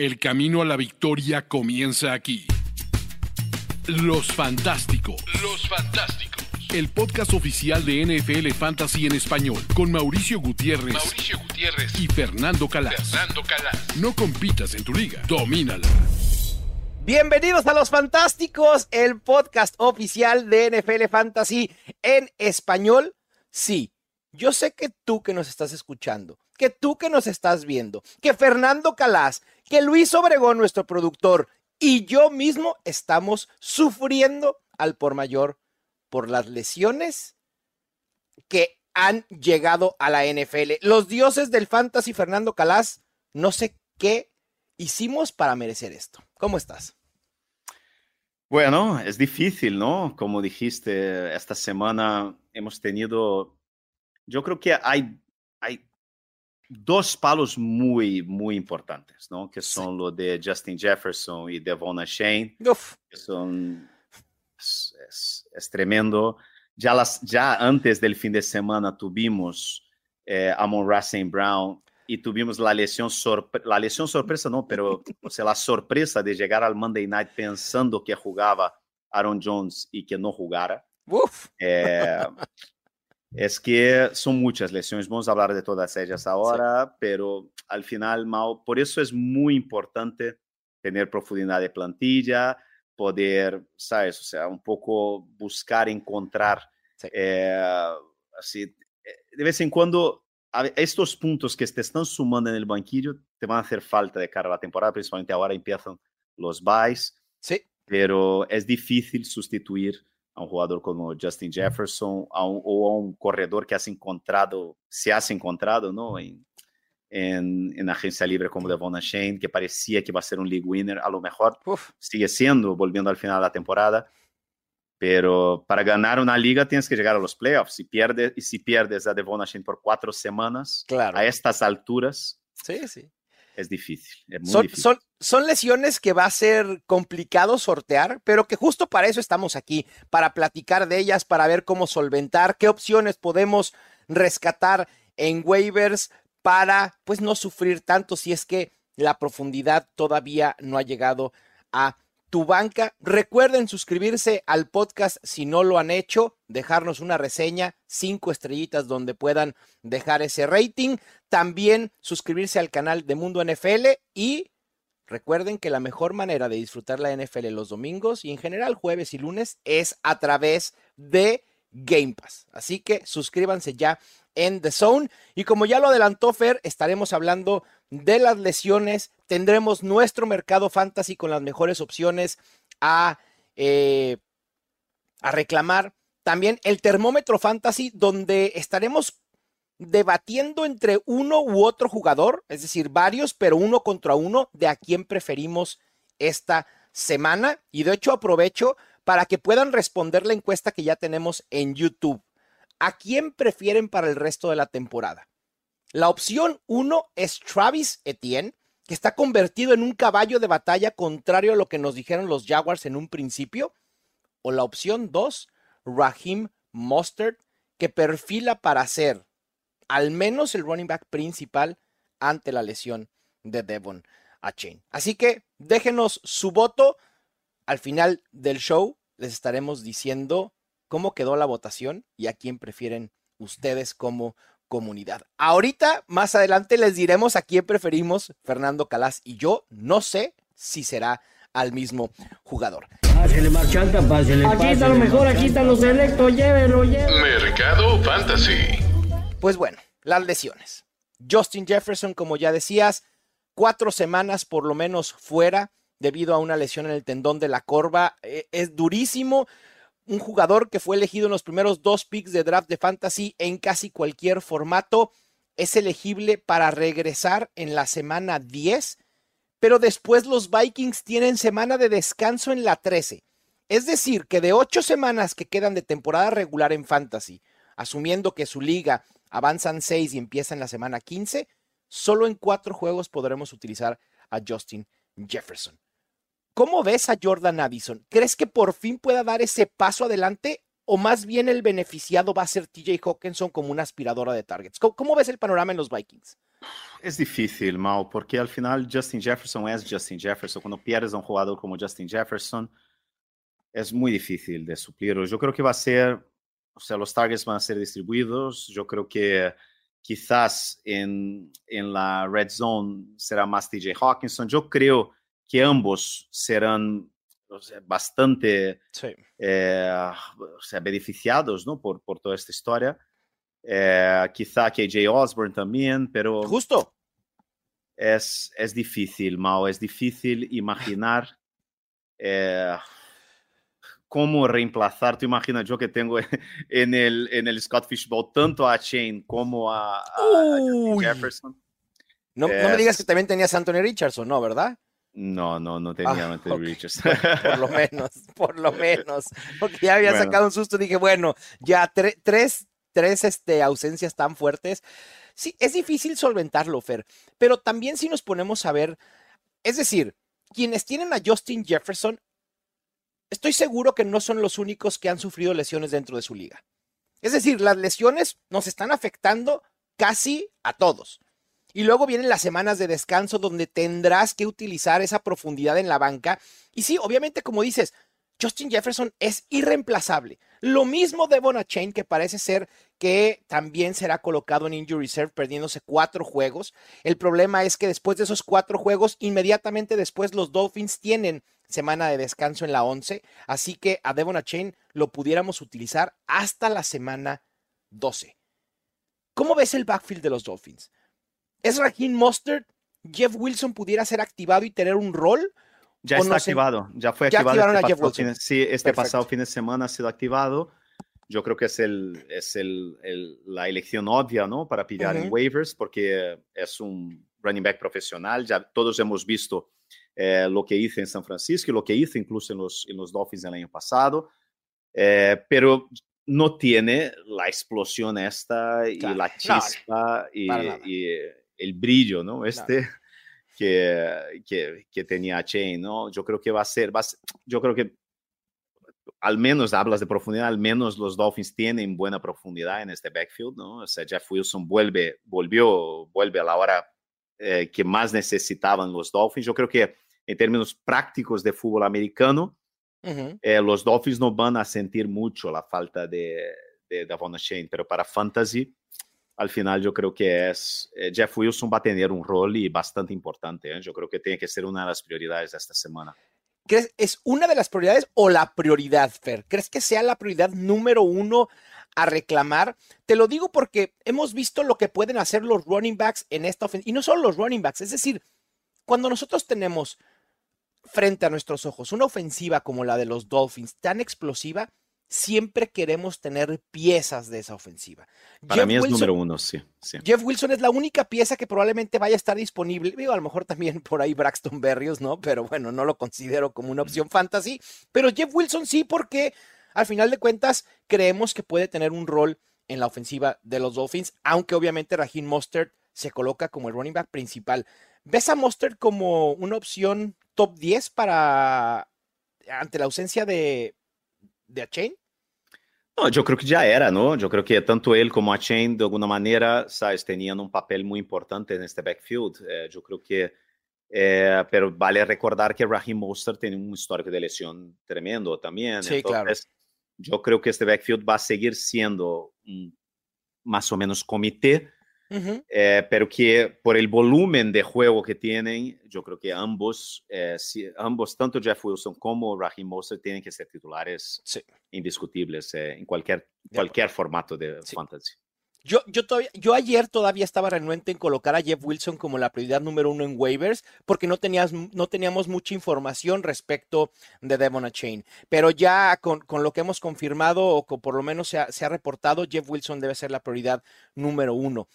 El camino a la victoria comienza aquí. Los Fantásticos. Los Fantásticos. El podcast oficial de NFL Fantasy en español con Mauricio Gutiérrez. Mauricio Gutiérrez y Fernando Calas. Fernando Calas. No compitas en tu liga, domínala. Bienvenidos a Los Fantásticos, el podcast oficial de NFL Fantasy en español. Sí, yo sé que tú que nos estás escuchando, que tú que nos estás viendo, que Fernando Calas, que Luis Obregón, nuestro productor, y yo mismo estamos sufriendo al por mayor por las lesiones que han llegado a la NFL. Los dioses del fantasy, Fernando Calas, no sé qué hicimos para merecer esto. ¿Cómo estás? Bueno, es difícil, ¿no? Como dijiste, esta semana hemos tenido, yo creo que hay, hay dos palos muy, muy importantes, ¿no? Que son los de Justin Jefferson y Devon Shane, que son, es, es, tremendo. Ya, las, ya antes del fin de semana tuvimos eh, a Amon Brown y tuvimos la lesión, la lesión sorpresa, no, pero o sea, la sorpresa de llegar al Monday Night pensando que jugaba Aaron Jones y que no jugara. Eh, es que son muchas lesiones, vamos a hablar de todas ellas ahora, pero al final, Mao, por eso es muy importante tener profundidad de plantilla, poder, ¿sabes? O sea, un poco buscar, encontrar, eh, así, eh, de vez en cuando estos puntos que te están sumando en el banquillo te van a hacer falta de cara a la temporada, principalmente ahora empiezan los buys. Sí. Pero es difícil sustituir a un jugador como Justin Jefferson o a un corredor que has encontrado, se has encontrado, ¿no? En, en, agencia libre como Devon Shane, que parecía que a ser un league winner, a lo mejor sigue siendo, volviendo al final de la temporada, pero para ganar una liga tienes que llegar a los playoffs. Si pierdes, y si pierdes a Devon Shane por cuatro semanas, claro. a estas alturas, sí, sí. Es difícil. son, difícil. Son, son, lesiones que va a ser complicado sortear, pero que justo para eso estamos aquí, para platicar de ellas, para ver cómo solventar, qué opciones podemos rescatar en waivers para pues no sufrir tanto si es que la profundidad todavía no ha llegado a tu banca. Recuerden suscribirse al podcast si no lo han hecho, dejarnos una reseña, cinco estrellitas donde puedan dejar ese rating. También suscribirse al canal de Mundo NFL y recuerden que la mejor manera de disfrutar la NFL los domingos y en general jueves y lunes es a través de Game Pass. Así que suscríbanse ya en The Zone. Y como ya lo adelantó Fer, estaremos hablando de las lesiones. Tendremos nuestro mercado fantasy con las mejores opciones a, eh, a reclamar. También el termómetro fantasy, donde estaremos debatiendo entre uno u otro jugador, es decir, varios, pero uno contra uno, de a quién preferimos esta semana. Y de hecho aprovecho para que puedan responder la encuesta que ya tenemos en YouTube. ¿A quién prefieren para el resto de la temporada? La opción 1 es Travis Etienne, que está convertido en un caballo de batalla contrario a lo que nos dijeron los Jaguars en un principio. O la opción 2, Raheem Mostert, que perfila para ser al menos el running back principal ante la lesión de Devon Chain. Así que déjenos su voto. Al final del show les estaremos diciendo cómo quedó la votación y a quién prefieren ustedes como comunidad. Ahorita, más adelante, les diremos a quién preferimos, Fernando Calas y yo. No sé si será al mismo jugador. Pásele, marchanta, pásele, Aquí está lo mejor, aquí está lo selecto, llévelo, llévelo. Mercado Fantasy. Pues bueno, las lesiones. Justin Jefferson, como ya decías, cuatro semanas por lo menos fuera debido a una lesión en el tendón de la corva. Eh, es durísimo un jugador que fue elegido en los primeros dos picks de draft de fantasy en casi cualquier formato, es elegible para regresar en la semana 10, pero después los Vikings tienen semana de descanso en la 13. Es decir, que de ocho semanas que quedan de temporada regular en fantasy, asumiendo que su liga avanzan seis y empieza en la semana 15, solo en cuatro juegos podremos utilizar a Justin Jefferson. ¿Cómo ves a Jordan Addison? ¿Crees que por fin pueda dar ese paso adelante o más bien el beneficiado va a ser TJ Hawkinson como una aspiradora de targets? ¿Cómo, ves el panorama en los Vikings? Es difícil, Mal, porque al final Justin Jefferson es Justin Jefferson. Cuando pierdes a un jugador como Justin Jefferson, es muy difícil de suplirlo. Yo creo que va a ser, o sea, los targets van a ser distribuidos. Yo creo que quizás en, en la red zone será más TJ Hawkinson. Yo creo que ambos serán bastante eh, sea, beneficiados ¿no? por, por toda esta historia. Eh, quizá KJ Osborne también, pero... Justo. Es, es difícil, Mao, es difícil imaginar eh, cómo reemplazar. Tú imaginas yo que tengo en el, en el Scott Fishbowl tanto a Chain como a, Jefferson. No, no, me digas que también tenías a Anthony Richardson, ¿no? ¿Verdad? No, no, no tenía ah, Anthony Richardson. por lo menos, por lo menos. Porque ya había sacado un susto. Dije, bueno, ya tres, tres este, ausencias tan fuertes. Sí, es difícil solventarlo, Fer. Pero también si nos ponemos a ver, es decir, quienes tienen a Justin Jefferson estoy seguro que no son los únicos que han sufrido lesiones dentro de su liga. Es decir, las lesiones nos están afectando casi a todos. Y luego vienen las semanas de descanso donde tendrás que utilizar esa profundidad en la banca. Y sí, obviamente, como dices, Justin Jefferson es irreemplazable. Lo mismo de Chain, que parece ser que también será colocado en Injury Reserve, perdiéndose cuatro juegos. El problema es que después de esos cuatro juegos, inmediatamente después los Dolphins tienen semana de descanso en la 11, así que a Devon Chain lo pudiéramos utilizar hasta la semana 12. ¿Cómo ves el backfield de los Dolphins? ¿Es Raheem Mustard? ¿Jeff Wilson pudiera ser activado y tener un rol? Ya está activado, ya fue activado. este, sí, este pasado fin de semana ha sido activado. Yo creo que es, el, es el, la elección obvia, ¿no? Para pillar en waivers, porque es un running back profesional. Ya todos hemos visto eh, lo que hizo en San Francisco y lo que hizo incluso en los, en los Dolphins el año pasado, eh, pero no tiene la explosión esta y la chispa y, el brillo, ¿no? Este que, que, que, tenía Chain, ¿no? Yo creo que va a ser, va a ser, yo creo que al menos hablas de profundidad, al menos los Dolphins tienen buena profundidad en este backfield, ¿no? O sea, Jeff Wilson vuelve, volvió, vuelve a la hora eh, que más necesitaban los Dolphins. Yo creo que en términos prácticos de fútbol americano, eh, los Dolphins no van a sentir mucho la falta de, de Davon Shane, pero para fantasy, al final yo creo que es eh, Jeff Wilson va a tener un rol y bastante importante. Yo creo que tiene que ser una de las prioridades de esta semana. ¿Crees es una de las prioridades o la prioridad, Fer? ¿Crees que sea la prioridad número uno a reclamar. Te lo digo porque hemos visto lo que pueden hacer los running backs en esta ofensiva. Y no solo los running backs, es decir, cuando nosotros tenemos frente a nuestros ojos una ofensiva como la de los Dolphins tan explosiva, siempre queremos tener piezas de esa ofensiva. Para mí es número uno, sí, Jeff Wilson es la única pieza que probablemente vaya a estar disponible. Digo, a lo mejor también por ahí Braxton Berrios, ¿no? Pero bueno, no lo considero como una opción fantasy. Pero Jeff Wilson sí, porque al final de cuentas, creemos que puede tener un rol en la ofensiva de los Dolphins, aunque obviamente Raheem Mostert se coloca como el running back principal. ¿Ves a Mostert como una opción top 10 para ante la ausencia de, de Achain? No, yo creo que ya era, ¿no? Yo creo que tanto él como Achain, de alguna manera, sabes, tenían un papel muy importante en este backfield. Eh, yo creo que eh, pero vale recordar que Raheem Mostert tiene un histórico de lesión tremendo también. Sí, claro yo creo que este backfield va a seguir siendo más o menos comité, eh, pero que por el volumen de juego que tienen, yo creo que ambos, eh, ambos tanto Jeff Wilson como Raheem Mostert, tienen que ser titulares indiscutibles eh, en cualquier, cualquier formato de fantasy. Yo, yo, todavía, yo ayer todavía estaba renuente en colocar a Jeff Wilson como la prioridad número uno en waivers porque no, tenías, no teníamos mucha información respecto de Devon Chain. Pero ya con, con, lo que hemos confirmado o que por lo menos se ha, se ha, reportado, Jeff Wilson debe ser la prioridad número uno.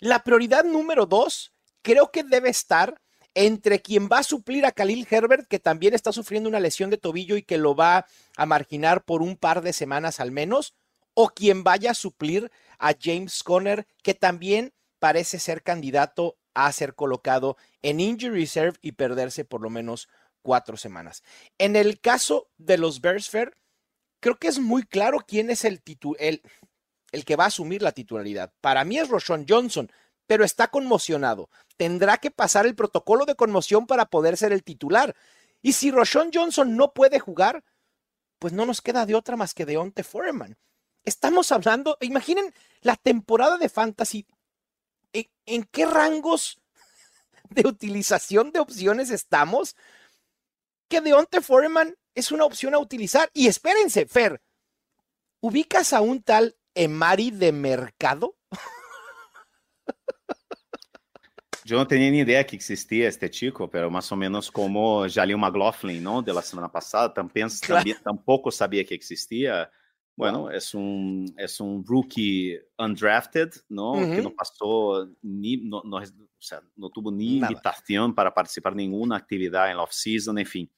La prioridad número dos creo que debe estar entre quien va a suplir a Khalil Herbert, que también está sufriendo una lesión de tobillo y que lo va a marginar por un par de semanas al menos, o quien vaya a suplir a James Conner, que también parece ser candidato a ser colocado en injury reserve y perderse por lo menos cuatro semanas. En el caso de los Bears Fair, creo que es muy claro quién es el, el, el que va a asumir la titularidad. Para mí es Roshon Johnson, pero está conmocionado. Tendrá que pasar el protocolo de conmoción para poder ser el titular. Y si Roshon Johnson no puede jugar, pues no nos queda de otra más que Deonte Foreman. Estamos hablando, imaginen la temporada de Fantasy. ¿En, qué rangos de utilización de opciones estamos? Que Deonte Foreman es una opción a utilizar. Y espérense, Fer, ¿ubicas a un tal Emari de mercado? Yo no tenía ni idea que existía este chico, pero más o menos como Jalil McLaughlin, ¿no? De la semana pasada, también, también, tampoco sabía que existía. Bueno, es un, es un rookie undrafted, ¿no? Que no pasó ni, no, no, o sea, no tuvo ni invitación para participar en ninguna actividad en la off-season, en fin.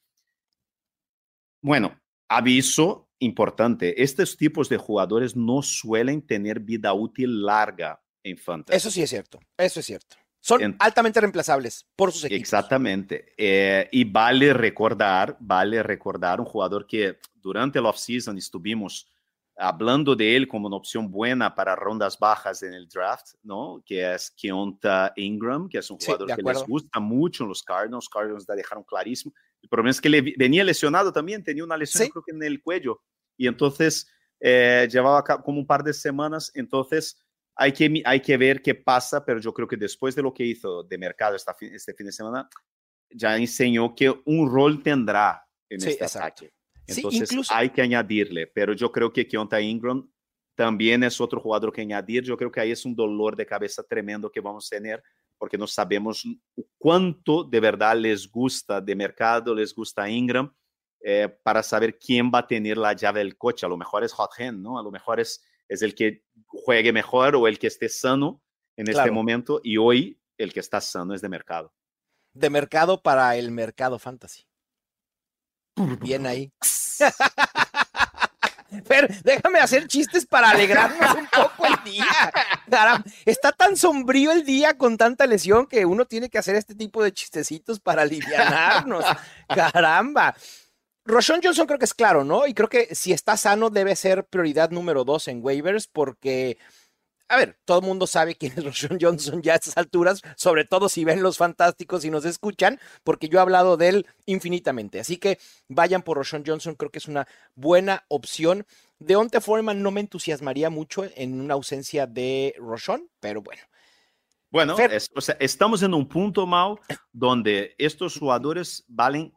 Bueno, aviso importante, estos tipos de jugadores no suelen tener vida útil larga en fantasy. Eso sí es cierto, eso es cierto. Son altamente reemplazables por sus equipos. Exactamente. Eh, y vale recordar, vale recordar un jugador que durante el offseason estuvimos hablando de él como una opción buena para rondas bajas en el draft, ¿no? Que es Keonta Ingram, que es un jugador que les gusta mucho en los Cardinals. Cardinals la dejaron clarísimo. El problema es que le venía lesionado también, tenía una lesión creo que en el cuello. Y entonces eh, llevaba como un par de semanas, entonces hay que, hay que ver qué pasa, pero yo creo que después de lo que hizo de mercado esta, este fin de semana, ya enseñó que un rol tendrá en este ataque. Entonces hay que añadirle, pero yo creo que Keonta Ingram también es otro jugador que añadir. Yo creo que ahí es un dolor de cabeza tremendo que vamos a tener porque no sabemos cuánto de verdad les gusta de mercado, les gusta Ingram, eh, para saber quién va a tener la llave del coche. A lo mejor es Hot Hand, ¿no? A lo mejor es, es el que juegue mejor o el que esté sano en este momento y hoy el que está sano es de mercado. De mercado para el mercado fantasy. Bien ahí. Pero déjame hacer chistes para alegrarnos un poco el día. está tan sombrío el día con tanta lesión que uno tiene que hacer este tipo de chistecitos para aliviarnos. Caramba. Roshon Johnson creo que es claro, ¿no? Y creo que si está sano debe ser prioridad número dos en waivers porque, a ver, todo el mundo sabe quién es Roshon Johnson ya a estas alturas, sobre todo si ven los fantásticos y nos escuchan, porque yo he hablado de él infinitamente. Así que vayan por Roshon Johnson, creo que es una buena opción. Deonte Foreman no me entusiasmaría mucho en una ausencia de Roshon, pero bueno. Bueno, o sea, estamos en un punto, Mau, donde estos jugadores valen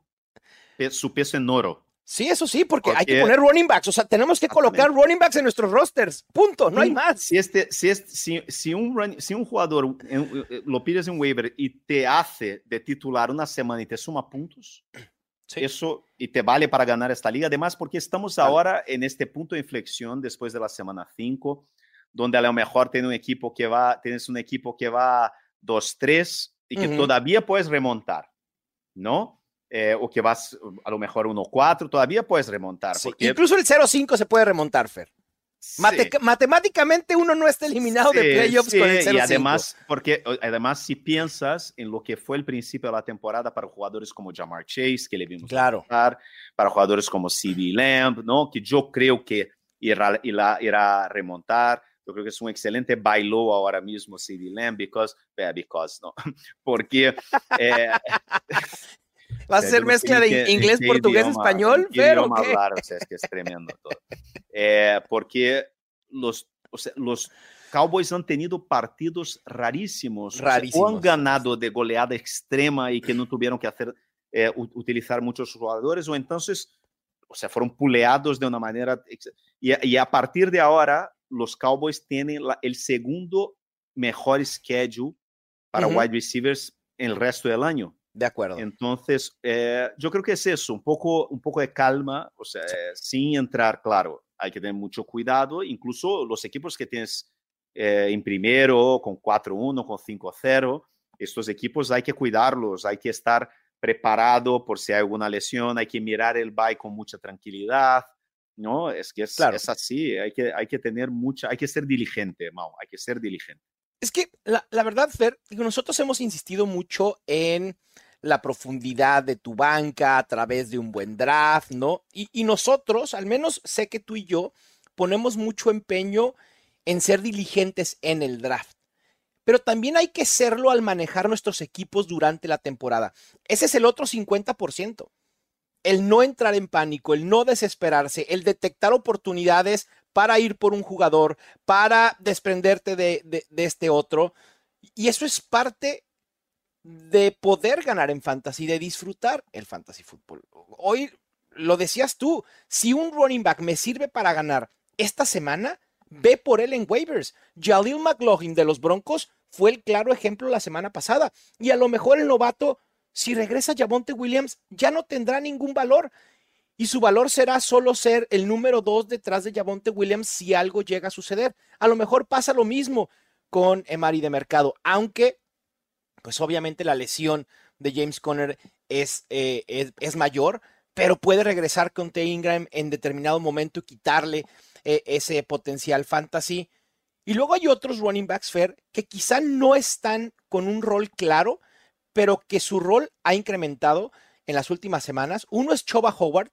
su peso en oro. Sí, eso sí, porque, hay que poner running backs. O sea, tenemos que colocar running backs en nuestros rosters. Punto, no hay más. Si, este, si, si, si, un, si un jugador eh, lo pides en waiver y te hace de titular una semana y te suma puntos, eso y te vale para ganar esta liga. Además, porque estamos ahora en este punto de inflexión después de la semana 5, donde a lo mejor tienes un equipo que va, tienes un equipo que va 2-3 y que todavía puedes remontar, ¿no? Eh, o que vas a lo mejor 1-4, todavía puedes remontar. Incluso el 0-5 se puede remontar, Fer. matemáticamente uno no está eliminado de playoffs con el 0-5. Y además, porque además si piensas en lo que fue el principio de la temporada para jugadores como Jamar Chase, que le vimos claro. para jugadores como CD Lamb, ¿no? que yo creo que irá, irá, irá remontar. Yo creo que es un excelente bailo ahora mismo CD Lamb, because, because, no, porque eh, ¿Va a ser mezcla de inglés, portugués, español? Pero qué? o sea, es que es tremendo todo. Eh, porque los, o sea, los Cowboys han tenido partidos rarísimos. Rarísimos. O han ganado de goleada extrema y que no tuvieron que hacer, eh, utilizar muchos jugadores, o entonces, o sea, fueron puleados de una manera. Y, y a partir de ahora, los Cowboys tienen la, el segundo mejor schedule para wide receivers en el resto del año. De acuerdo. Entonces, eh, yo creo que es eso, un poco, un poco de calma, o sea, sin entrar, claro, hay que tener mucho cuidado, incluso los equipos que tienes eh, en primero, con 4-1, con 5-0, estos equipos hay que cuidarlos, hay que estar preparado por si hay alguna lesión, hay que mirar el bye con mucha tranquilidad, ¿no? Es que es, es así, hay que, hay que tener mucha, hay que ser diligente, Mau, hay que ser diligente. Es que la, la verdad, Fer, nosotros hemos insistido mucho en la profundidad de tu banca a través de un buen draft, ¿no? Y, nosotros, al menos sé que tú y yo, ponemos mucho empeño en ser diligentes en el draft. Pero también hay que serlo al manejar nuestros equipos durante la temporada. Ese es el otro 50%. El no entrar en pánico, el no desesperarse, el detectar oportunidades para ir por un jugador, para desprenderte de, de, este otro. Y eso es parte de poder ganar en fantasy, de disfrutar el fantasy fútbol. Hoy lo decías tú, si un running back me sirve para ganar esta semana, ve por él en waivers. Jalil McLaughlin de los Broncos fue el claro ejemplo la semana pasada. Y a lo mejor el novato, si regresa Javonte Williams, ya no tendrá ningún valor. Y su valor será solo ser el número dos detrás de Javonte Williams si algo llega a suceder. A lo mejor pasa lo mismo con Emari de Mercado, aunque, pues obviamente la lesión de James Conner es, eh, es, es mayor, pero puede regresar con T. Ingram en determinado momento y quitarle eh, ese potencial fantasy. Y luego hay otros running backs, Fair, que quizá no están con un rol claro, pero que su rol ha incrementado en las últimas semanas. Uno es Choba Howard.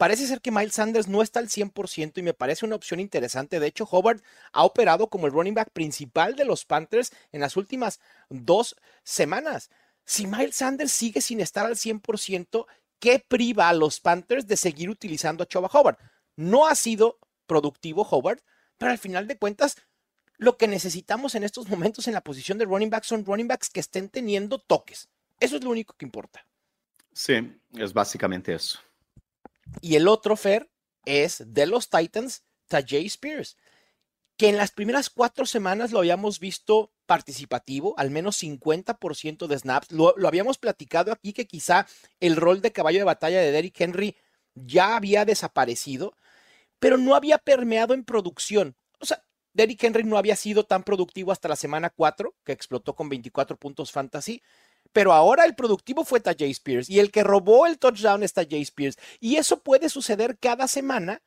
Parece ser que Miles Sanders no está al 100% y me parece una opción interesante. De hecho, Howard ha operado como el running back principal de los Panthers en las últimas dos semanas. Si Miles Sanders sigue sin estar al 100%, ¿qué priva a los Panthers de seguir utilizando a Choba Howard? No ha sido productivo Howard, pero al final de cuentas, lo que necesitamos en estos momentos en la posición de running back son running backs que estén teniendo toques. Eso es lo único que importa. Sí, es básicamente eso. Y el otro, Fer, es de los Titans, Tajay Spears, que en las primeras cuatro semanas lo habíamos visto participativo, al menos 50% de snaps. Lo, habíamos platicado aquí que quizá el rol de caballo de batalla de Derrick Henry ya había desaparecido, pero no había permeado en producción. O sea, Derrick Henry no había sido tan productivo hasta la semana 4, que explotó con 24 puntos fantasy. Pero ahora el productivo fue Tajay Spears y el que robó el touchdown es Tajay Spears. Y eso puede suceder cada semana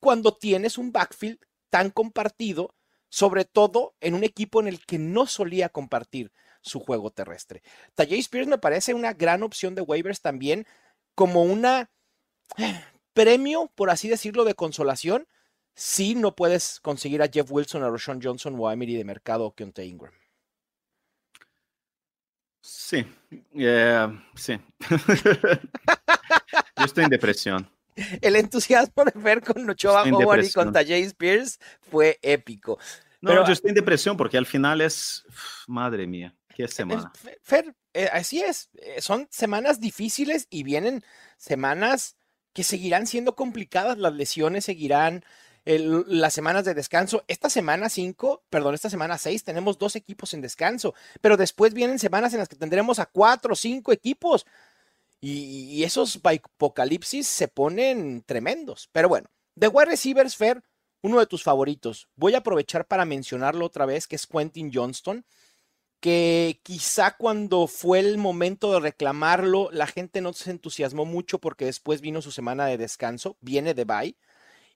cuando tienes un backfield tan compartido, sobre todo en un equipo en el que no solía compartir su juego terrestre. Tajay Spears me parece una gran opción de waivers también como una premio, por así decirlo, de consolación si no puedes conseguir a Jeff Wilson, a Roshan Johnson o a Emery de Mercado o Keontae Ingram. Sí, eh, sí. yo estoy en depresión. El entusiasmo de ver con Ochoa Howard y con Tajay Spears fue épico. No, Pero, yo estoy en depresión porque al final es, madre mía, qué semana. Fer, eh, así es, eh, son semanas difíciles y vienen semanas que seguirán siendo complicadas, las lesiones seguirán, las semanas de descanso. Esta semana 5, perdón, esta semana 6 tenemos dos equipos en descanso, pero después vienen semanas en las que tendremos a cuatro o cinco equipos. Y, esos apocalipsis se ponen tremendos. Pero bueno, de wide receivers, Fer, uno de tus favoritos. Voy a aprovechar para mencionarlo otra vez, que es Quentin Johnston que quizá cuando fue el momento de reclamarlo, la gente no se entusiasmó mucho porque después vino su semana de descanso, viene de bye,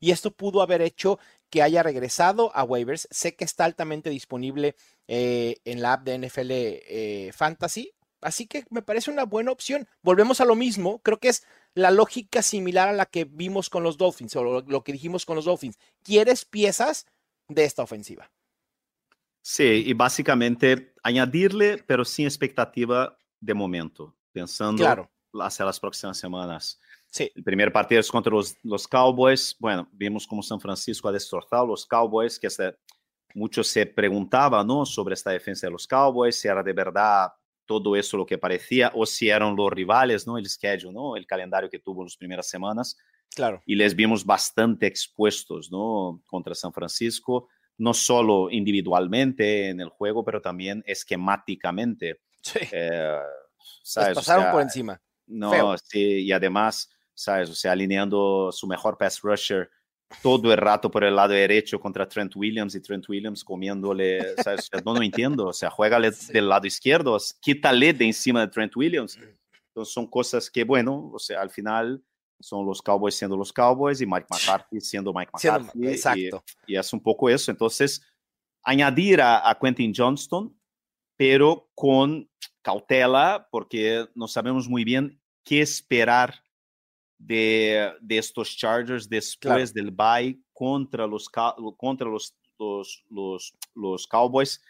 y esto pudo haber hecho que haya regresado a waivers. Sé que está altamente disponible eh, en la app de NFL eh, Fantasy, así que me parece una buena opción. Volvemos a lo mismo, creo que es la lógica similar a la que vimos con los Dolphins o lo, que dijimos con los Dolphins. ¿Quieres piezas de esta ofensiva? Sí, y básicamente añadirle, pero sin expectativa de momento, pensando claro. hacia las próximas semanas. Sí. El primer partido es contra los, los, Cowboys. Bueno, vimos cómo San Francisco ha destrozado los Cowboys, que este, muchos se preguntaban ¿no? sobre esta defensa de los Cowboys, si era de verdad todo eso lo que parecía o si eran los rivales, ¿no? El schedule, ¿no? El calendario que tuvo en las primeras semanas. Claro. Y les vimos bastante expuestos, ¿no? Contra San Francisco no solo individualmente en el juego, pero también esquemáticamente. Sí. Eh, ¿sabes? pasaron o sea, por encima. No, Feo. sí, y además, ¿sabes? O sea, alineando su mejor pass rusher todo el rato por el lado derecho contra Trent Williams y Trent Williams comiéndole, ¿sabes? no, no entiendo, o sea, juégale sí. del lado izquierdo, quítale de encima de Trent Williams. Entonces son cosas que, bueno, o sea, al final son los Cowboys siendo los Cowboys y Mike McCarthy siendo Mike McCarthy. Siendo, exacto. Y, y, es un poco eso. Entonces, añadir a, a, Quentin Johnston pero con cautela, porque no sabemos muy bien qué esperar de, de estos Chargers después del bye contra los, contra los, los, los, los Cowboys.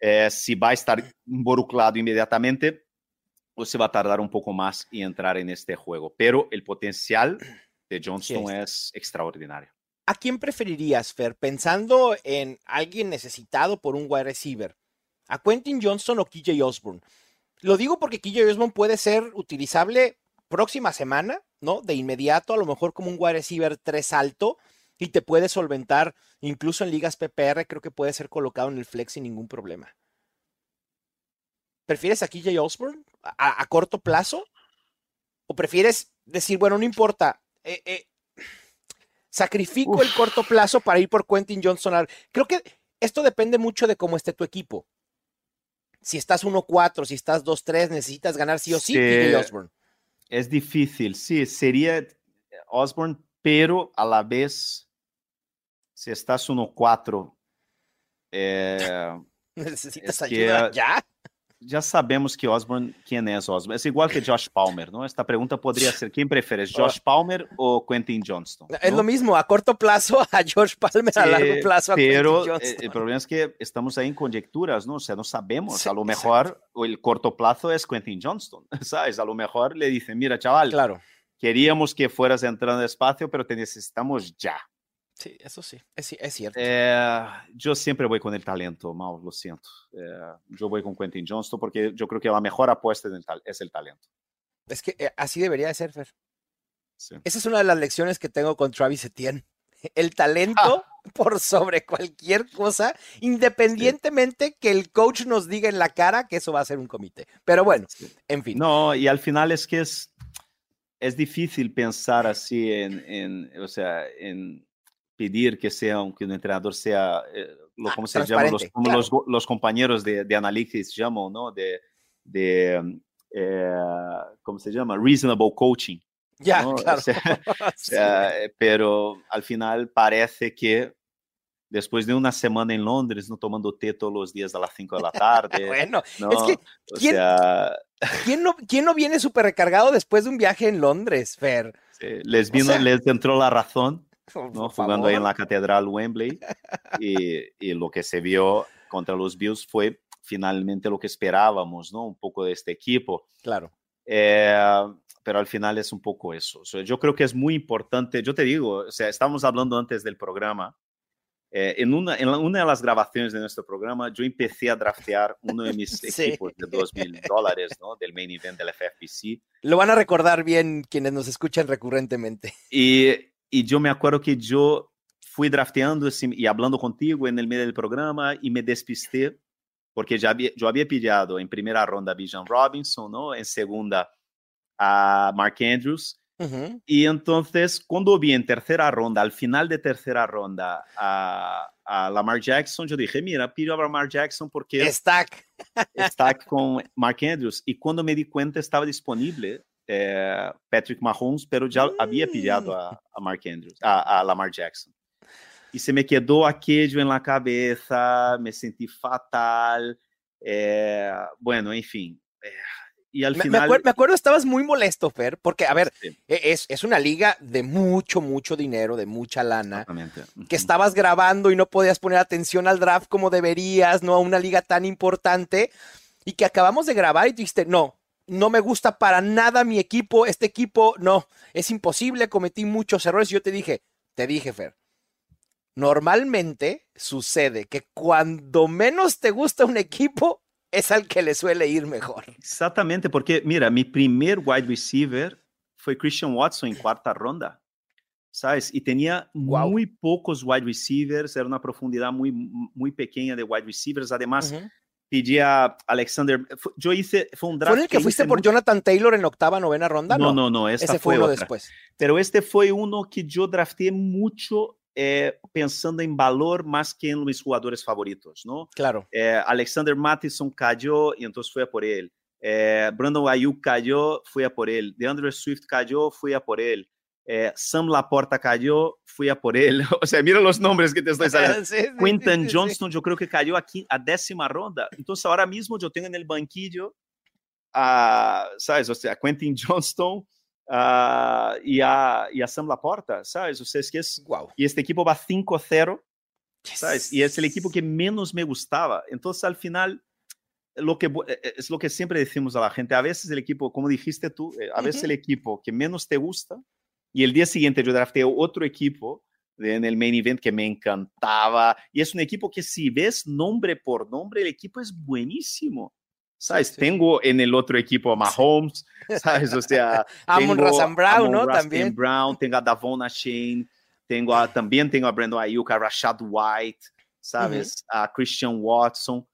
eh, si va a estar involucrado inmediatamente o se va a tardar un poco más en entrar en este juego. Pero el potencial de Johnston Sí. es extraordinario. ¿A quién preferirías, Fer? Pensando en alguien necesitado por un wide receiver. ¿A Quentin Johnston o KJ Osborne? Lo digo porque KJ Osborne puede ser utilizable próxima semana, ¿no? De inmediato, a lo mejor como un wide receiver 3 alto y te puede solventar incluso en ligas PPR, creo que puede ser colocado en el flex sin ningún problema. ¿Prefieres a KJ Osborne a, a corto plazo? ¿O prefieres decir, bueno, no importa, eh, eh, sacrifico Uf. el corto plazo para ir por Quentin Johnson? Creo que esto depende mucho de cómo esté tu equipo. Si estás 1-4, si estás 2-3, necesitas ganar sí o sí, Sí. KJ Osborne. Es difícil, sí, sería Osborne, pero a la vez, si estás 1-4, eh, Necesitas Es que, ayuda ah, ya. Já sabemos que Osborne, quem é Osborne? É igual que Josh Palmer, não? Esta pergunta poderia ser: quem preferes, Josh Palmer ou Quentin Johnston? Es lo mismo, a corto plazo a Josh Palmer, a largo Sí, plazo a pero Quentin eh, Johnston. el problema es que estamos ahí en conjecturas, ¿no? O sea, no sabemos. Sí, a lo mejor o el corto plazo es Quentin Johnston, ¿sabes? A lo mejor le dicen, mira, chaval, Claro, queríamos que fueras entrando despacio, pero te necesitamos ya. Sí, eso sí, es, es cierto. Eh, yo siempre voy con el talento, Mau, lo siento. Eh, yo voy con Quentin Johnston porque yo creo que la mejor apuesta en el tal- es el talento. Es que eh, así debería de ser, Fer. Sí. Esa es una de las lecciones que tengo con Travis Etienne. El talento por sobre cualquier cosa, independientemente que el coach nos diga en la cara que eso va a ser un comité. Pero bueno, Sí. en fin. No, y al final es que es, es difícil pensar así en, en, o sea, en pedir que sea que un entrenador sea, eh, lo, Ah, ¿cómo se llama? Los, como claro. los, los compañeros de, de Analytics llaman, ¿no? De, de mm, eh, ¿cómo se llama? Reasonable coaching. ya, ¿no? O claro. sea, o Sí. sea, eh, pero al final parece que después de una semana en Londres, no tomando té todos los días a las 5 de la tarde, bueno, ¿no? es que, o ¿quién- sea, ¿quién no, ¿quién no viene súper recargado después de un viaje en Londres, Fer? sí, les vino, sea, les entró la razón, ¿no? Jugando ahí en la Catedral Wembley y, y lo que se vio contra los Bills fue finalmente lo que esperábamos, ¿no? Un poco de este equipo. Claro. Eh, pero al final es un poco eso. O sea, yo creo que es muy importante, yo te digo, o sea, estábamos hablando antes del programa, eh, en, una, en la- una de las grabaciones de nuestro programa, yo empecé a draftear uno de mis Sí. equipos de 2 mil dólares, ¿no? Del main event del FFPC. Lo van a recordar bien quienes nos escuchan recurrentemente. Y, y yo me acuerdo que yo fui drafteando y hablando contigo en el medio del programa y me despisté porque ya había, yo había pillado en primera ronda a Bijan Robinson, ¿no? En segunda a Mark Andrews. Ujú. Y entonces, cuando vi en tercera ronda, al final de tercera ronda, a, a Lamar Jackson, yo dije, mira, pido a Lamar Jackson porque Stack. está con Mark Andrews. Y cuando me di cuenta, estaba disponible eh, Patrick Mahomes, pero ya había pillado a, a Mark Andrews, a, a Lamar Jackson. Y se me quedó aquello en la cabeza, me sentí fatal. eh, bueno, en fin. eh, y al Me, me final. acuer- me acuerdo, estabas muy molesto, Fer, porque, a ver, Sí, e- es, es una liga de mucho, mucho dinero, de mucha lana. que estabas grabando y no podías poner atención al draft como deberías, ¿no? A una liga tan importante y que acabamos de grabar y dijiste, no, no me gusta para nada mi equipo, este equipo, no, es imposible, cometí muchos errores. Y yo te dije, te dije, Fer, normalmente sucede que cuando menos te gusta un equipo es al que le suele ir mejor. Exactamente, porque mira, mi primer wide receiver fue Christian Watson en cuarta ronda, ¿sabes? Y tenía muy pocos wide receivers, era una profundidad muy, muy pequeña de wide receivers. Además. Pedí a Alexander, yo hice, fue un draft. ¿Fue el que hice fuiste por Jonathan Taylor en octava, novena ronda? No, no, no, Ese fue uno otra. después. Pero este fue uno que yo drafté mucho eh, pensando en valor más que en mis jugadores favoritos, ¿no? Claro. Eh, Alexander Mattison cayó y entonces fui a por él. Eh, Brandon Ayuk cayó, fui a por él. DeAndre Swift cayó, fui a por él. Eh, Sam Laporta cayó, fui a por él. O sea, mira los nombres que te estoy saliendo. Sí, sí, Quinton sí. Johnston, yo creo que cayó aquí a décima ronda. Entonces, ahora mismo yo tengo en el banquillo a, ¿sabes? O sea, a Quentin Johnston ah, y, a, y a Sam Laporta, ¿sabes? O sea, es que es, Wow. y este equipo va 5-0, ¿sabes? Y es el equipo que menos me gustaba. Entonces, al final, lo que bu- eh, es lo que siempre decimos a la gente. A veces el equipo, como dijiste tú, eh, a veces el equipo que menos te gusta y el día siguiente yo drafteo otro equipo de- en el main event que me encantaba. Y es un equipo que si ves nombre por nombre, el equipo es buenísimo. ¿Sabes? sí, sí. Tengo en el otro equipo a Mahomes, ¿sabes? O sea, tengo Razan Brown, ¿no? También. Brown, tengo a Davon Shane, tengo a, también tengo a Brandon Ayuk, a Rashad White, ¿sabes? A Christian Watson.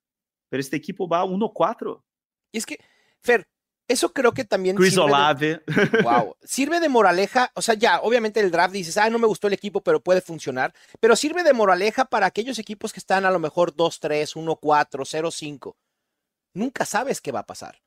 Pero este equipo va 1-4. Y es que, Fer, eso creo que también Chris sirve de-. Wow. Sirve de moraleja, o sea, ya, obviamente el draft dices, ah, no me gustó el equipo, pero puede funcionar, pero sirve de moraleja para aquellos equipos que están a lo mejor 2-3, 1-4, 0-5. Nunca sabes qué va a pasar.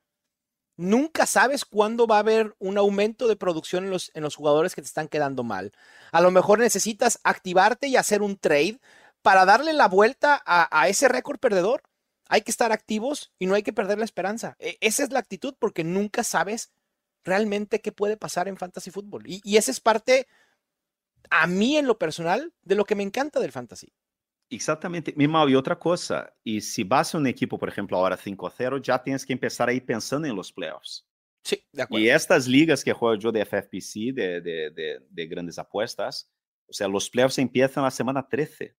Nunca sabes cuándo va a haber un aumento de producción en los, en los jugadores que te están quedando mal. A lo mejor necesitas activarte y hacer un trade para darle la vuelta a, a ese récord perdedor. Hay que estar activos y no hay que perder la esperanza. E- esa es la actitud porque nunca sabes realmente qué puede pasar en fantasy fútbol. Y, y esa es parte, a mí en lo personal, de lo que me encanta del fantasy. Exactamente. Mi Mau, y otra cosa, y si vas a un equipo, por ejemplo, ahora 5-0, ya tienes que empezar a ir pensando en los playoffs. Sí, de acuerdo. Y estas ligas que juego yo de FFPC, de, de, de, de grandes apuestas, o sea, los playoffs empiezan la semana 13.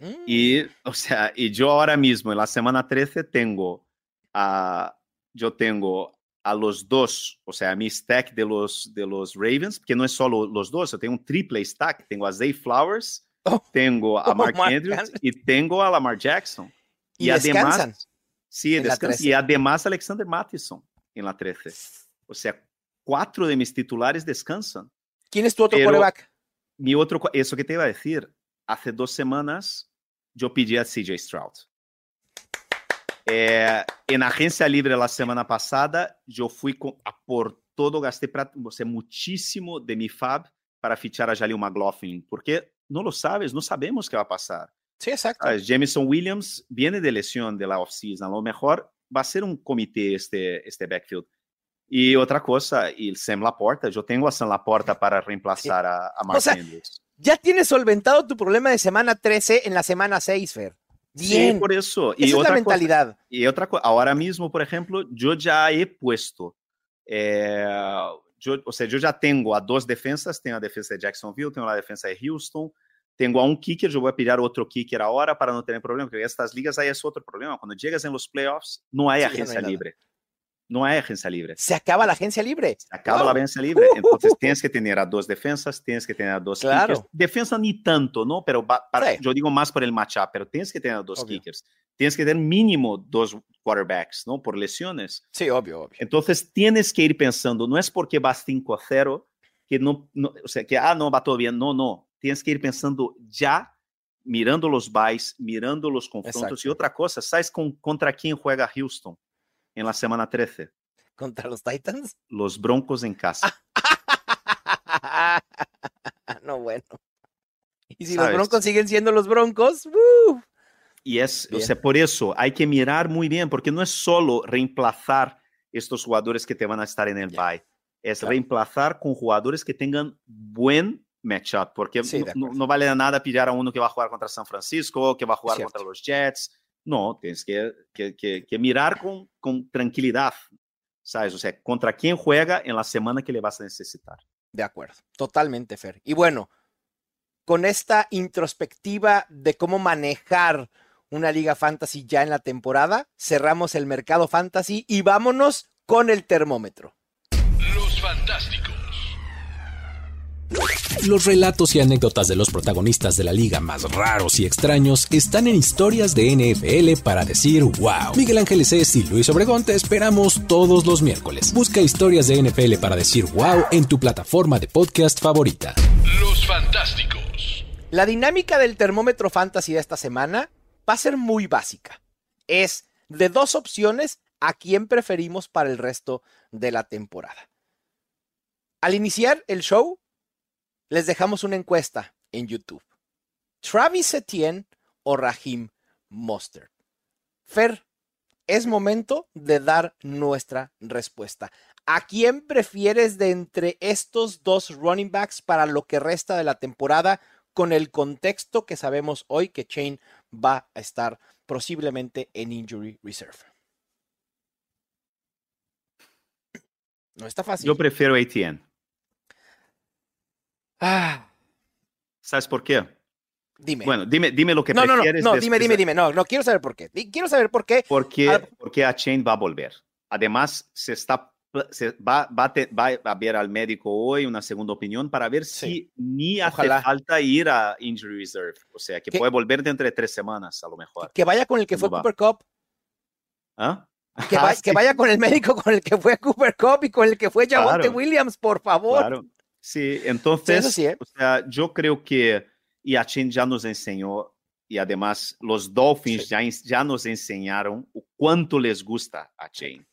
Mm, Y, o sea, y yo ahora mismo en la semana 13 tengo a, yo tengo a los dos, o sea, mi stack de los, de los Ravens, que no es solo los dos, yo tengo un triple stack, tengo a Zay Flowers, Oh. tengo a Oh, Mark Mark Andrews y tengo a Lamar Jackson. y además, sí, en la descansa, 13. y además Alexander Mattison en la 13. O sea, cuatro de mis titulares descansan. ¿Quién es tu otro quarterback? Mi otro, eso que te iba a decir, hace dos semanas yo pedí a CJ Stroud. Eh, en agencia libre la semana pasada, yo fui con- a por todo, gasté pra- o sea, muchísimo de mi fab para fichar a Jalil McLaughlin, porque no lo sabes, no sabemos qué va a pasar. Sí, exacto. ¿sabes? Jameson Williams viene de lesión de la offseason, a lo mejor va a ser un comité este, este backfield. Y otra cosa, y el Sam Laporta, yo tengo a Sam Laporta para reemplazar a, a Mark sea, Andrews. Ya tienes solventado tu problema de semana 13 en la semana 6, Fer. Bien. Sí, por eso. Esa es la otra cosa- mentalidad. y otra cosa, ahora mismo, por ejemplo, yo ya he puesto, eh, yo, o sea, yo ya tengo a dos defensas, tengo a defensa de Jacksonville, tengo la defensa de Houston, tengo a un kicker, yo voy a pillar otro kicker ahora para no tener problema, porque estas ligas ahí es otro problema. Cuando llegas en los playoffs, no hay Sí, ya no hay agencia libre. No hay agencia libre. Se acaba la agencia libre. Se acaba Wow. la agencia libre. Entonces tienes que tener a dos defensas, tienes que tener a dos Claro. kickers. Defensa ni tanto, ¿no? Pero para- Sí. yo digo más por el matchup, pero tienes que tener a dos Obvio. kickers. Tienes que tener mínimo dos quarterbacks, ¿no? Por lesiones. Sí, obvio, obvio. Entonces tienes que ir pensando, no es porque vas 5 a 0, que no, no- o sea, que, ah, no, va todo bien. No, no. Tienes que ir pensando ya, mirando los buys, mirando los confrontos. Exacto. Y otra cosa, ¿sabes con, contra quién juega Houston en la semana 13? ¿Contra los Titans? Los Broncos en casa. no, bueno. Y si ¿Sabes? los Broncos siguen siendo los Broncos, ¡uh! Y es, o Bien. sea, por eso hay que mirar muy bien, porque no es solo reemplazar estos jugadores que te van a estar en el Ya. bye, es Claro. reemplazar con jugadores que tengan buen matchup, porque Sí, no, vale nada pillar a uno que va a jugar contra San Francisco, que va a jugar cierto. contra los Jets. No, tienes que, que- que- mirar con, con tranquilidad, ¿sabes? O sea, contra quién juega en la semana que le vas a necesitar. De acuerdo, totalmente, Fer. Y bueno, con esta introspectiva de cómo manejar una liga fantasy ya en la temporada, cerramos el mercado fantasy y vámonos con el termómetro. Los relatos y anécdotas de los protagonistas de la liga más raros y extraños están en historias de NFL para decir wow. Miguel Ángeles es y Luis Obregón te esperamos todos los miércoles. Busca historias de NFL para decir wow en tu plataforma de podcast favorita. Los Fantásticos. La dinámica del termómetro fantasy de esta semana va a ser muy básica. Es de dos opciones a quién preferimos para el resto de la temporada. Al iniciar el show, les dejamos una encuesta en YouTube. Travis Etienne o Raheem Mostert. Fer, es momento de dar nuestra respuesta. ¿A quién prefieres de entre estos dos running backs para lo que resta de la temporada con el contexto que sabemos hoy que Chain va a estar posiblemente en injury reserve? No está fácil. Yo prefiero ATN. Ah, ¿Sabes por qué? dime. Bueno, dime, dime lo que no, no, no, prefieres. no, después dime, dime, dime. No, no, quiero saber por qué. Quiero saber por qué. Porque, Ah. porque a Chain va a volver. Además, se está, se va, va, a te- va a ver al médico hoy una segunda opinión para ver Sí. si ni hace Ojalá. falta ir a Injury Reserve. O sea, que Que- puede volver dentro de tres semanas, a lo mejor. Que vaya con el que fue ¿Cómo va? Cooper Cup. ¿Ah? Que, Ah, va- sí, que vaya con el médico con el que fue Cooper Cup y con el que fue Javonte Claro. Williams, por favor. Claro. Sí, entonces, sí, ¿eh? o sea, yo creo que y a Chain ya nos enseñó y además los Dolphins Sí. ya, ya nos enseñaron o cuánto les gusta a Chain.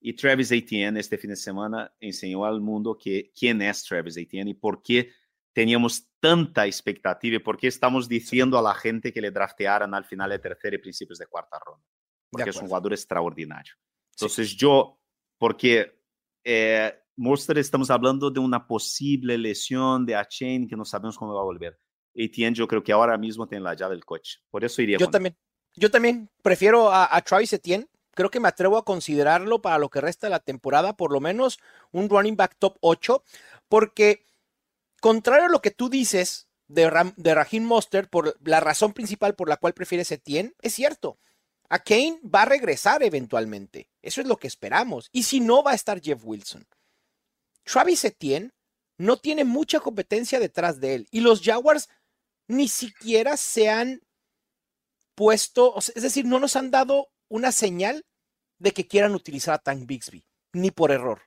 Y Travis Etienne este fin de semana enseñó al mundo que quién es Travis Etienne y por qué teníamos tanta expectativa y por qué estamos diciendo a la gente que le draftearan al final de tercera y principios de cuarta ronda. Porque es un jugador extraordinario. Entonces yo, porque eh, Monster estamos hablando de una posible lesión de A-Chain que no sabemos cómo va a volver. Etienne yo creo que ahora mismo tiene la llave del coche. Por eso iría Yo con él. también. Yo también prefiero a, a Travis Etienne. Creo que me atrevo a considerarlo para lo que resta de la temporada, por lo menos un running back top 8, porque contrario a lo que tú dices de, Ram- de Raheem Mostert, por la razón principal por la cual prefieres Etienne, es cierto. A Kane va a regresar eventualmente. Eso es lo que esperamos. Y si no, va a estar Jeff Wilson. Travis Etienne no tiene mucha competencia detrás de él. Y los Jaguars ni siquiera se han puesto, es decir, no nos han dado una señal de que quieran utilizar a Tank Bixby, ni por error.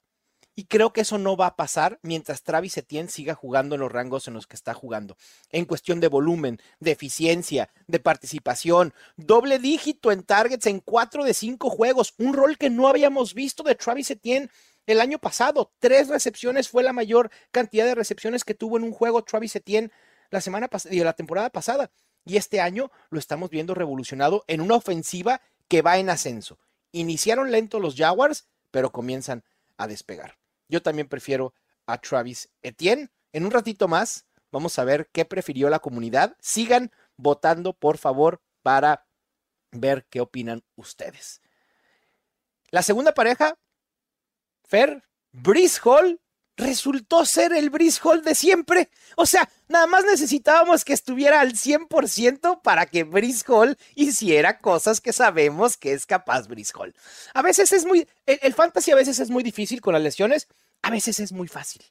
Y creo que eso no va a pasar mientras Travis Etienne siga jugando en los rangos en los que está jugando. En cuestión de volumen, de eficiencia, de participación, doble dígito en targets en cuatro de cinco juegos, un rol que no habíamos visto de Travis Etienne el año pasado. Tres recepciones fue la mayor cantidad de recepciones que tuvo en un juego Travis Etienne la semana pasada y la temporada pasada. Y este año lo estamos viendo revolucionado en una ofensiva que va en ascenso. Iniciaron lento los Jaguars, pero comienzan a despegar. Yo también prefiero a Travis Etienne. En un ratito más vamos a ver qué prefirió la comunidad. Sigan votando, por favor, para ver qué opinan ustedes. La segunda pareja, Fer, Brice Hall, resultó ser el Brice Hall de siempre. O sea, nada más necesitábamos que estuviera al 100% para que Brice Hall hiciera cosas que sabemos que es capaz Brice Hall. A veces es muy, el, fantasy a veces es muy difícil con las lesiones, a veces es muy fácil.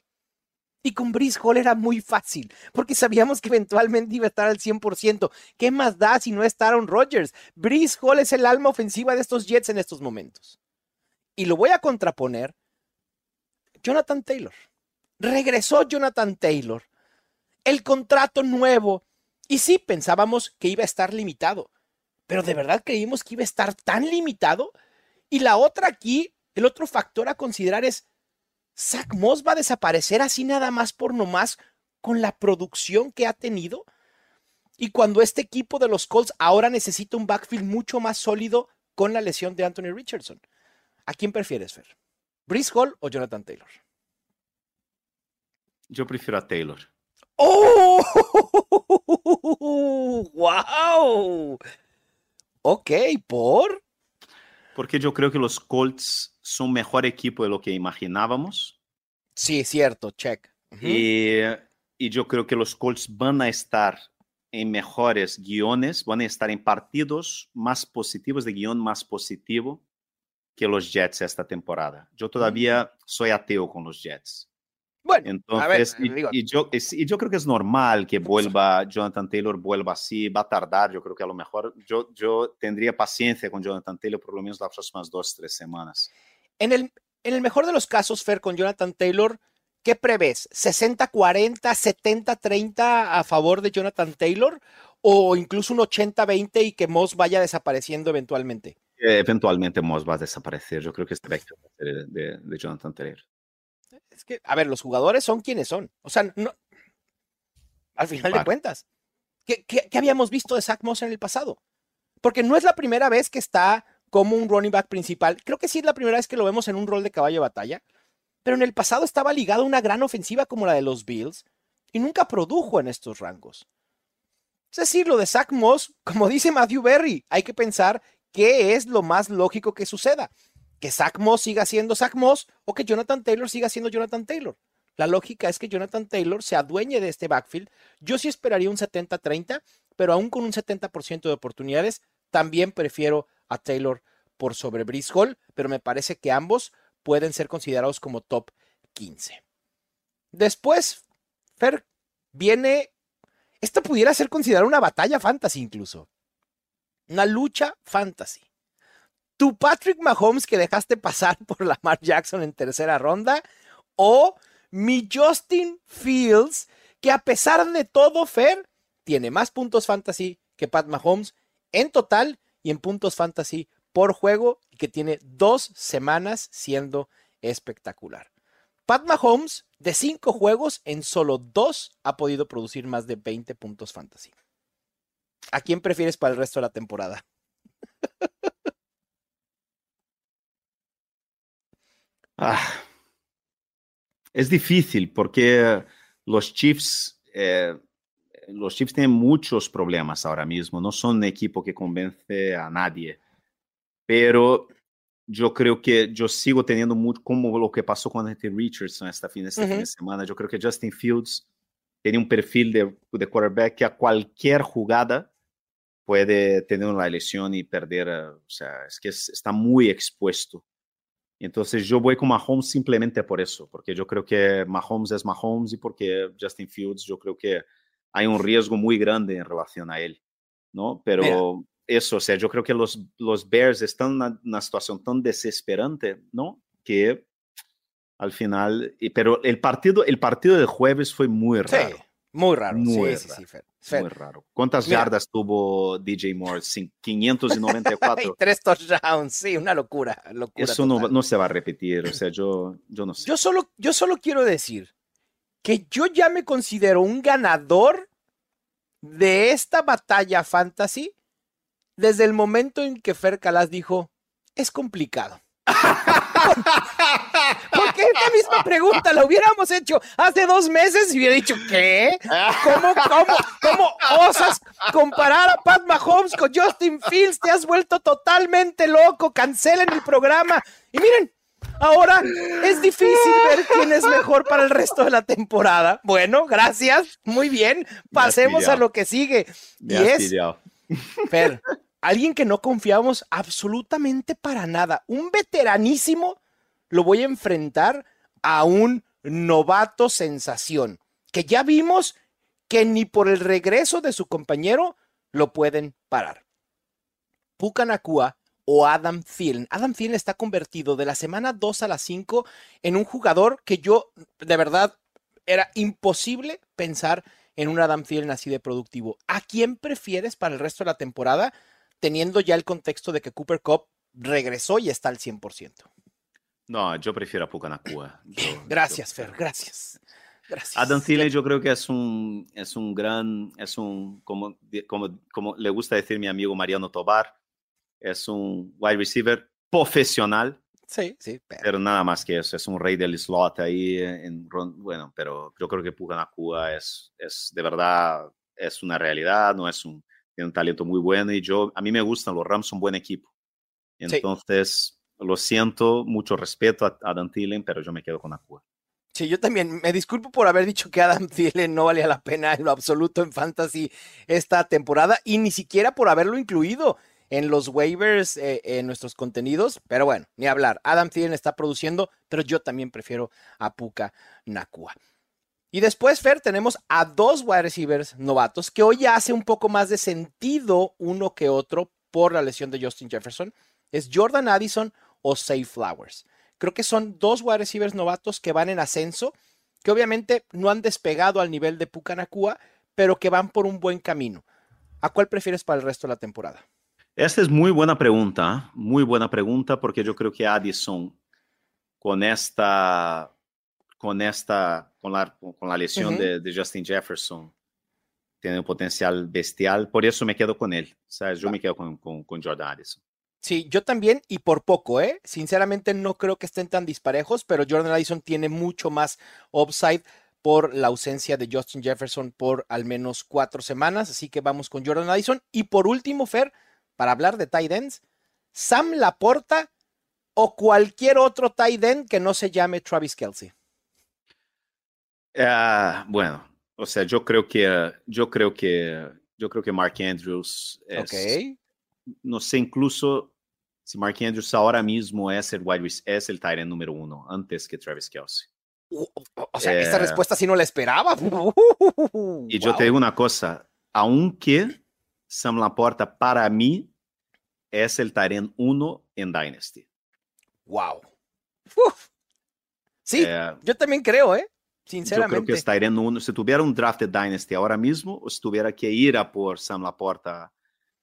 Y con Brice Hall era muy fácil, porque sabíamos que eventualmente iba a estar al 100%. ¿Qué más da si no está Aaron Rodgers? Brice Hall es el alma ofensiva de estos Jets en estos momentos. Y lo voy a contraponer. Jonathan Taylor. Regresó Jonathan Taylor. El contrato nuevo. Y sí, pensábamos que iba a estar limitado. Pero de verdad creímos que iba a estar tan limitado. Y la otra aquí, el otro factor a considerar es, Zach Moss va a desaparecer así nada más por nomás con la producción que ha tenido. Y cuando este equipo de los Colts ahora necesita un backfield mucho más sólido con la lesión de Anthony Richardson. ¿A quién prefieres, Fer? ¿Brice Hall o Jonathan Taylor? Yo prefiero a Taylor. ¡Oh! ¡Wow! Ok, ¿por? Porque yo creo que los Colts son mejor equipo de lo que imaginábamos. Sí, cierto, check. Y, y yo creo que los Colts van a estar en mejores guiones, van a estar en partidos más positivos, de guion más positivo que los Jets esta temporada. Yo todavía soy ateo con los Jets. Bueno, Entonces, a ver, y, digo, y yo, y yo creo que es normal que vuelva Jonathan Taylor, vuelva así, va a tardar, yo creo que a lo mejor yo, yo tendría paciencia con Jonathan Taylor por lo menos las próximas dos, tres semanas. en el, en el mejor de los casos, Fer, con Jonathan Taylor, ¿qué prevés? ¿60-40, 70-30 a favor de Jonathan Taylor? ¿O incluso un 80-20 y que Moss vaya desapareciendo eventualmente? Eventualmente Moss va a desaparecer, yo creo que este de, de- de Jonathan Taylor. Es que, a ver, los jugadores son quienes son. O sea, no, al final de cuentas. ¿Qué, ¿Qué, habíamos visto de Zach Moss en el pasado? Porque no es la primera vez que está como un running back principal. Creo que sí es la primera vez que lo vemos en un rol de caballo de batalla. Pero en el pasado estaba ligado a una gran ofensiva como la de los Bills y nunca produjo en estos rangos. Es decir, lo de Zach Moss, como dice Matthew Berry, hay que pensar qué es lo más lógico que suceda. Que Zach Moss siga siendo Zach Moss o que Jonathan Taylor siga siendo Jonathan Taylor. La lógica es que Jonathan Taylor se adueñe de este backfield. Yo sí esperaría un 70-30, pero aún con un 70% de oportunidades, también prefiero a Taylor por sobre Brice Hall, pero me parece que ambos pueden ser considerados como top 15. Después, Fer, viene, esta pudiera ser considerada una batalla fantasy incluso, una lucha fantasy. Tu Patrick Mahomes que dejaste pasar por Lamar Jackson en tercera ronda o mi Justin Fields que a pesar de todo, Fer, tiene más puntos fantasy que Pat Mahomes en total y en puntos fantasy por juego y que tiene dos semanas siendo espectacular. Pat Mahomes, de cinco juegos, en solo dos ha podido producir más de 20 puntos fantasy. ¿A quién prefieres para el resto de la temporada? Ah, es difícil porque los Chiefs, eh, los Chiefs tienen muchos problemas ahora mismo. No son un equipo que convence a nadie pero yo creo que yo sigo teniendo mucho, como lo que pasó con Anthony Richardson esta fin, este fin de semana, yo creo que Justin Fields tiene un perfil de, de quarterback que a cualquier jugada puede tener una lesión y perder, eh, o sea, es que está muy expuesto. Entonces yo voy con Mahomes simplemente por eso, porque yo creo que Mahomes es Mahomes y porque Justin Fields yo creo que hay un riesgo muy grande en relación a él, ¿no? Pero eso, o sea, yo creo que los, los Bears están en una, situación tan desesperante, ¿no? Que al final, pero el partido, el partido de jueves fue muy raro. Sí, muy raro. Muy sí, raro. Sí, Muy raro. ¿Cuántas yardas tuvo DJ Moore? 594. y tres touchdowns, sí, una locura. locura Eso no, no, se va a repetir, o sea, yo, yo no sé. Yo solo, yo solo quiero decir que yo ya me considero un ganador de esta batalla fantasy desde el momento en que Fer Calas dijo, es complicado. Esta misma pregunta la hubiéramos hecho hace dos meses y hubiera dicho, ¿qué? ¿Cómo, cómo, cómo osas comparar a Pat Mahomes con Justin Fields? Te has vuelto totalmente loco, cancelen el programa. Y miren, ahora es difícil ver quién es mejor para el resto de la temporada. Bueno, gracias, muy bien, pasemos a lo que sigue. y es... Fer, alguien que no confiamos absolutamente para nada, un veteranísimo, lo voy a enfrentar a un novato sensación, que ya vimos que ni por el regreso de su compañero lo pueden parar. Pucanacua o Adam Thielen. Adam Thielen está convertido de la semana 2 a la 5 en un jugador que yo, de verdad, era imposible pensar en un Adam Thielen así de productivo. ¿A quién prefieres para el resto de la temporada? teniendo ya el contexto de que Cooper Cup regresó y está al 100%. No, yo prefiero a Pucanacua. gracias, Fer, gracias. Gracias. Adam Thielen yo creo que es un, es un gran, es un, como, como, como le gusta decir mi amigo Mariano Tobar, es un wide receiver profesional. Sí, sí. Pero, nada más que eso, es un rey del slot ahí. En, bueno, pero yo creo que Pucanacua es, es de verdad, es una realidad, no es un, tiene un talento muy bueno y yo, a mí me gustan, los Rams son buen equipo. Entonces, lo siento, mucho respeto a Adam Thielen, pero yo me quedo con Acua. Sí, yo también me disculpo por haber dicho que Adam Thielen no valía la pena en lo absoluto en Fantasy esta temporada y ni siquiera por haberlo incluido en los waivers, eh, en nuestros contenidos, pero bueno, ni hablar. Adam Thielen está produciendo, pero yo también prefiero a Puka Nakua. Y después, Fer, tenemos a dos wide receivers novatos que hoy ya hace un poco más de sentido uno que otro por la lesión de Justin Jefferson. Es Jordan Addison o Say Flowers. Creo que son dos wide receivers novatos que van en ascenso, que obviamente no han despegado al nivel de Pucanacua, pero que van por un buen camino. ¿A cuál prefieres para el resto de la temporada? Esta es muy buena pregunta, muy buena pregunta, porque yo creo que Addison, con esta con esta, con la, con la lesión de, Justin Jefferson, tiene un potencial bestial, por eso me quedo con él. ¿sabes? Yo me quedo con, con, con Jordan Addison. Sí, yo también y por poco, ¿eh? Sinceramente no creo que estén tan disparejos, pero Jordan Addison tiene mucho más upside por la ausencia de Justin Jefferson por al menos cuatro semanas, así que vamos con Jordan Addison. Y por último, Fer, para hablar de tight ends, Sam Laporta o cualquier otro tight end que no se llame Travis Kelsey. Uh, bueno, o sea, yo creo que yo creo que yo creo que Mark Andrews es, ok. no sé incluso si Mark Andrews ahora mismo es el wide es el tight end número uno antes que Travis Kelsey. O, o sea, esta Eh, respuesta sí no la esperaba. Y yo Wow. te digo una cosa, aunque Sam Laporta para mí es el end uno en Dynasty. Wow. Uf. Sí, Eh, yo también creo, ¿eh? Yo creo Sinceramente. que estaría en uno. Si tuviera un draft de Dynasty ahora mismo, o si tuviera que ir a por Sam Laporta,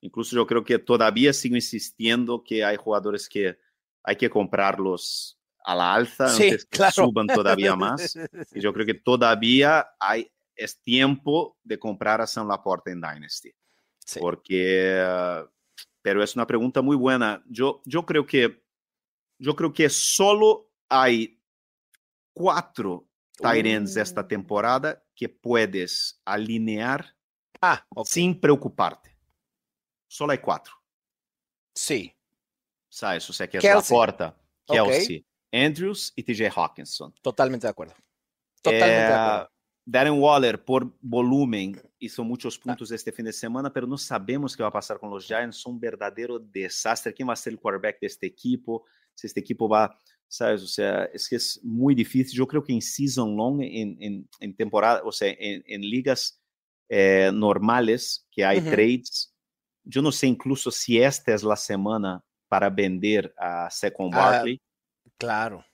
incluso yo creo que todavía sigo insistiendo que hay jugadores que hay que comprarlos a la alza Sí, antes que claro. suban todavía más. Y yo creo que todavía hay, es tiempo de comprar a Sam Laporta en Dynasty. Sí. Porque, uh, pero es una pregunta muy buena. Yo, yo creo que, yo creo que solo hay cuatro tight ends esta Uh. temporada que puedes alinear Ah, ok. sin preocuparte. Solo hay cuatro, Sí. ¿sabes? O sea, que es Kelsey. Laporta, Ok. Kelsey, Andrews y TJ Hawkinson. Totalmente de acuerdo. Totalmente de Eh, acuerdo. Darren Waller, por volumen, hizo Ah. muchos puntos este fin de semana, pero no sabemos qué va a pasar con los Giants. Son un verdadero desastre. ¿Quién va a ser el quarterback de este equipo? Si este equipo va, ¿sabes? O sea, es que es muy difícil. Yo creo que en season long, en, en, en temporada, o sea, en, en ligas eh, normales, que hay Ujú. trades, yo no sé incluso si esta es la semana para vender a Second Ah, Barkley Claro.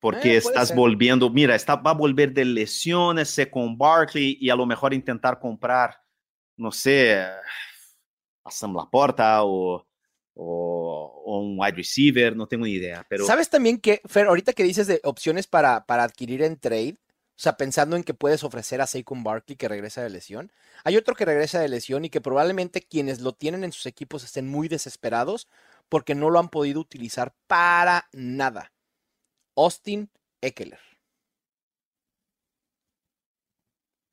porque Eh, estás ser. volviendo, mira, está, va a volver de lesiones sé, con Barkley y a lo mejor intentar comprar, no sé, a Sam Laporta o, o, o un wide receiver, no tengo ni idea, pero ¿Sabes también que, Fer, ahorita que dices de opciones para, para adquirir en trade, o sea, pensando en que puedes ofrecer a Saquon Barkley que regresa de lesión, hay otro que regresa de lesión y que probablemente quienes lo tienen en sus equipos estén muy desesperados porque no lo han podido utilizar para nada. Austin Eckler.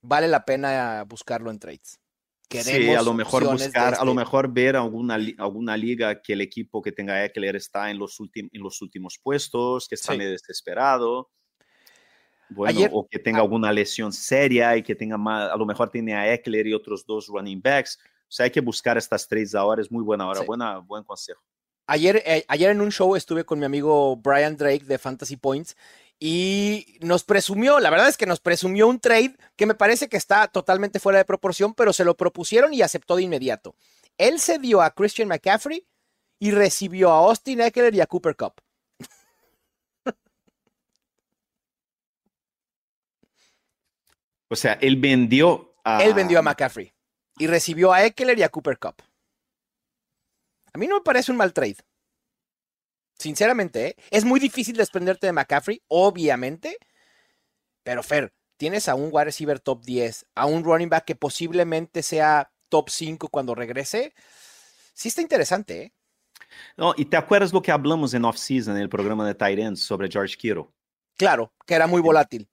Vale la pena buscarlo en trades. sí, a Queremos lo mejor buscar, a lo este- mejor ver alguna, alguna liga que el equipo que tenga Eckler está en los, en los últimos puestos, que está Sí. medio desesperado. Bueno, Ayer- o que tenga alguna lesión seria y que tenga más, a lo mejor tiene a Eckler y otros dos running backs. O sea, hay que buscar estas trades ahora, es muy buena hora, Sí. buena, buen consejo. Ayer, eh, ayer en un show estuve con mi amigo Brian Drake de Fantasy Points y nos presumió, la verdad es que nos presumió un trade que me parece que está totalmente fuera de proporción, pero se lo propusieron y aceptó de inmediato. Él se dio a Christian McCaffrey y recibió a Austin Eckler y a Cooper Cup. O sea, él vendió a... Él vendió a McCaffrey y recibió a Eckler y a Cooper Cup. A mí no me parece un mal trade. Sinceramente, ¿eh? es muy difícil desprenderte de McCaffrey, obviamente. Pero Fer, tienes a un wide receiver top 10, a un running back que posiblemente sea top 5 cuando regrese. Sí está interesante, ¿eh? No, y te acuerdas lo que hablamos en off-season, en el programa de Tight Ends sobre George Kittle. Claro, que era muy volátil.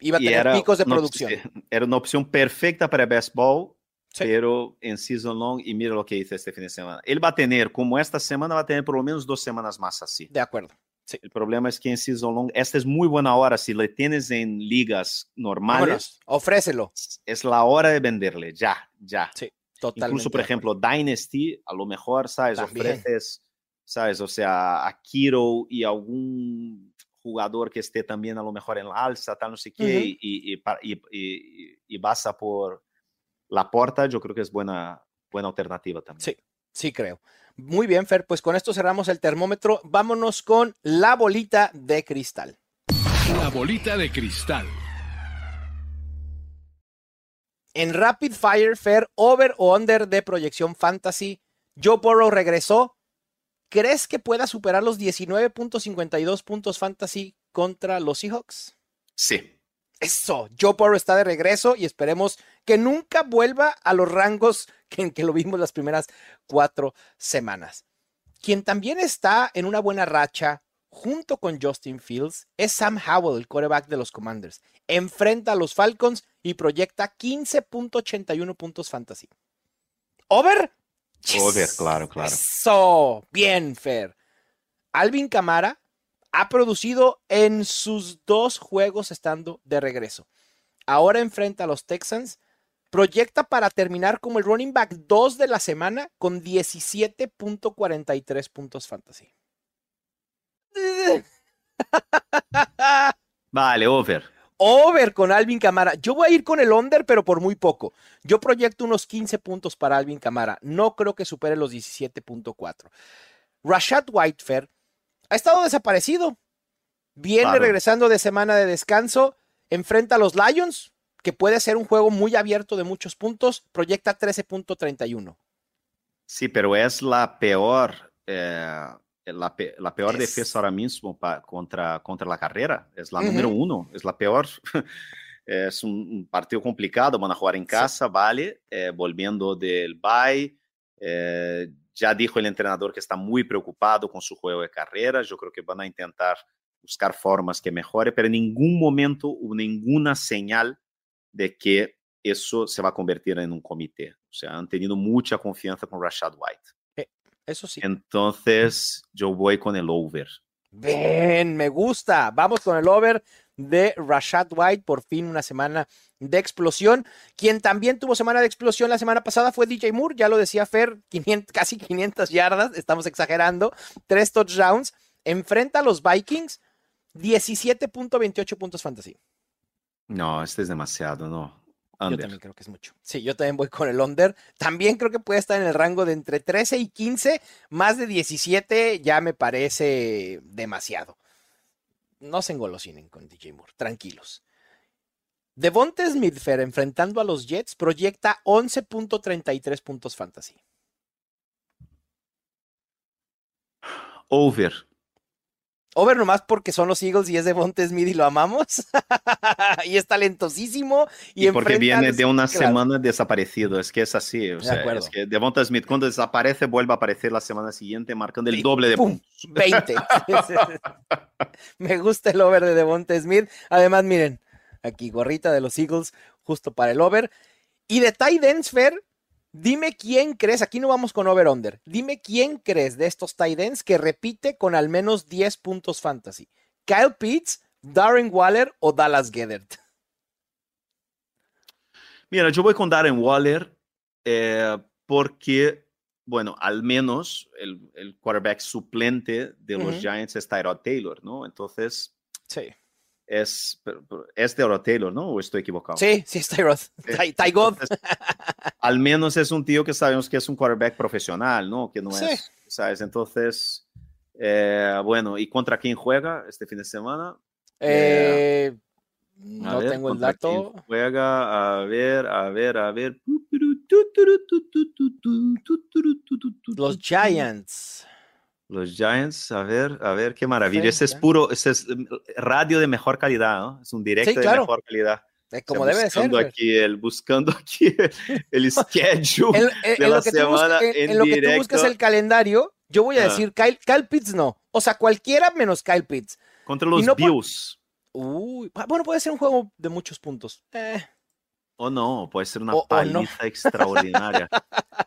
Iba a tener era picos de producción. Era una opción perfecta para baseball, Sí. pero en season long, y mira lo que hizo este fin de semana. Él va a tener, como esta semana, va a tener por lo menos dos semanas más así. De acuerdo. El problema es que en season long, esta es muy buena hora. Si le tienes en ligas normales, Vámonos, ofrécelo. es la hora de venderle, ya, ya. Sí, totalmente. Incluso, por ejemplo, Dynasty, a lo mejor, ¿sabes? También. Ofreces, ¿sabes? O sea, a Kiro y algún jugador que esté también a lo mejor en la alza, tal, no sé qué, y, y, y pa- y- y- y vas a por la porta, yo creo que es buena, buena alternativa también. Sí, sí creo. Muy bien, Fer, pues con esto cerramos el termómetro. Vámonos con la bolita de cristal. La bolita de cristal. En Rapid Fire, Fer, over o under de proyección fantasy, Joe Burrow regresó. ¿Crees que pueda superar los 19.52 puntos fantasy contra los Seahawks? Sí. Eso, Joe Burrow está de regreso y esperemos que nunca vuelva a los rangos que, en que lo vimos las primeras cuatro semanas. Quien también está en una buena racha junto con Justin Fields es Sam Howell, el quarterback de los Commanders. Enfrenta a los Falcons y proyecta 15.81 puntos fantasy. ¿Over? Over, claro, claro. Eso, bien, Fer. Alvin Camara ha producido en sus dos juegos estando de regreso. Ahora enfrenta a los Texans. Proyecta para terminar como el running back 2 de la semana con 17.43 puntos fantasy. Vale, over. Over con Alvin Camara. Yo voy a ir con el under, pero por muy poco. Yo proyecto unos 15 puntos para Alvin Camara. No creo que supere los 17.4. Rashad Whitefair ha estado desaparecido. Viene Claro. regresando de semana de descanso. Enfrenta a los Lions, que puede ser un juego muy abierto de muchos puntos. Proyecta 13.31. Sí, pero es la peor, eh, la, pe- la peor Es- defensa ahora mismo contra, contra la carrera. Es la número uno, es la peor. es un, un partido complicado, van a jugar en casa, vale, eh, volviendo del bye. eh, ya dijo el entrenador que está muy preocupado con su juego de carrera. Yo creo que van a intentar buscar formas que mejore, pero en ningún momento hubo ninguna señal de que eso se va a convertir en un comité. O sea, han tenido mucha confianza con Rashad White. Eso sí. Entonces, yo voy con el over. Ven, me gusta. Vamos con el over de Rashad White. Por fin una semana de explosión. Quien también tuvo semana de explosión la semana pasada fue DJ Moore. Ya lo decía Fer, 500 casi 500 yardas. Estamos exagerando. Tres touchdowns. Enfrenta a los Vikings. 17.28 puntos fantasy. No, este es demasiado, no. Yo también creo que es mucho. Sí, yo también voy con el under. También creo que puede estar en el rango de entre 13 y 15. Más de 17 ya me parece demasiado. No se engolosinen con DJ Moore, tranquilos. Devonte Smith Fer, enfrentando a los Jets proyecta 11.33 puntos fantasy. Over. Over nomás porque son los Eagles y es Devonte Smith y lo amamos. y es talentosísimo. Y, Y, porque viene de una claro. semana desaparecido. Es que es así. O De sea, acuerdo. es que Devonta Smith, cuando desaparece, vuelve a aparecer la semana siguiente, marcando el Sí, doble de ¡pum! puntos. 20. Me gusta el over de Devonta Smith. Además, miren, aquí gorrita de los Eagles, justo para el over. Y de tight ends, Fer, dime quién crees, aquí no vamos con over-under, dime quién crees de estos tight ends que repite con al menos 10 puntos fantasy. Kyle Pitts, Darren Waller o Dallas Gethert. Mira, yo voy con Darren Waller eh, porque, bueno, al menos el, el quarterback suplente de los. Giants es Tyrod Taylor, ¿no? Entonces, Sí, es, es Tyrod Taylor, ¿no? ¿O estoy equivocado? sí, sí, es Tyrod. Eh, Ty- Ty God. entonces, al menos es un tío que sabemos que es un quarterback profesional, ¿no? Que no Sí. es, ¿sabes? Entonces, eh, bueno, ¿y contra quién juega este fin de semana? Eh, no ver, tengo el ¿contra quién dato. Juega, a ver, a ver, a ver. Los Giants. Los Giants, a ver, a ver, qué maravilla. Ese es puro, ese es mm, radio de mejor calidad, ¿no? Es un directo Sí, claro. de mejor calidad. Eh, O sea, como debe de ser. aquí el, buscando aquí el schedule. En, en- de en la semana en- en en lo que tú buscas directo. el calendario, yo voy a Ah. decir Kyle, Kyle Pitts no. O sea, cualquiera menos Kyle Pitts. Contra los no Bills. Uy, ah, bueno, puede ser un juego de muchos puntos. Eh, O no, puede ser una O- o no. paliza extraordinaria.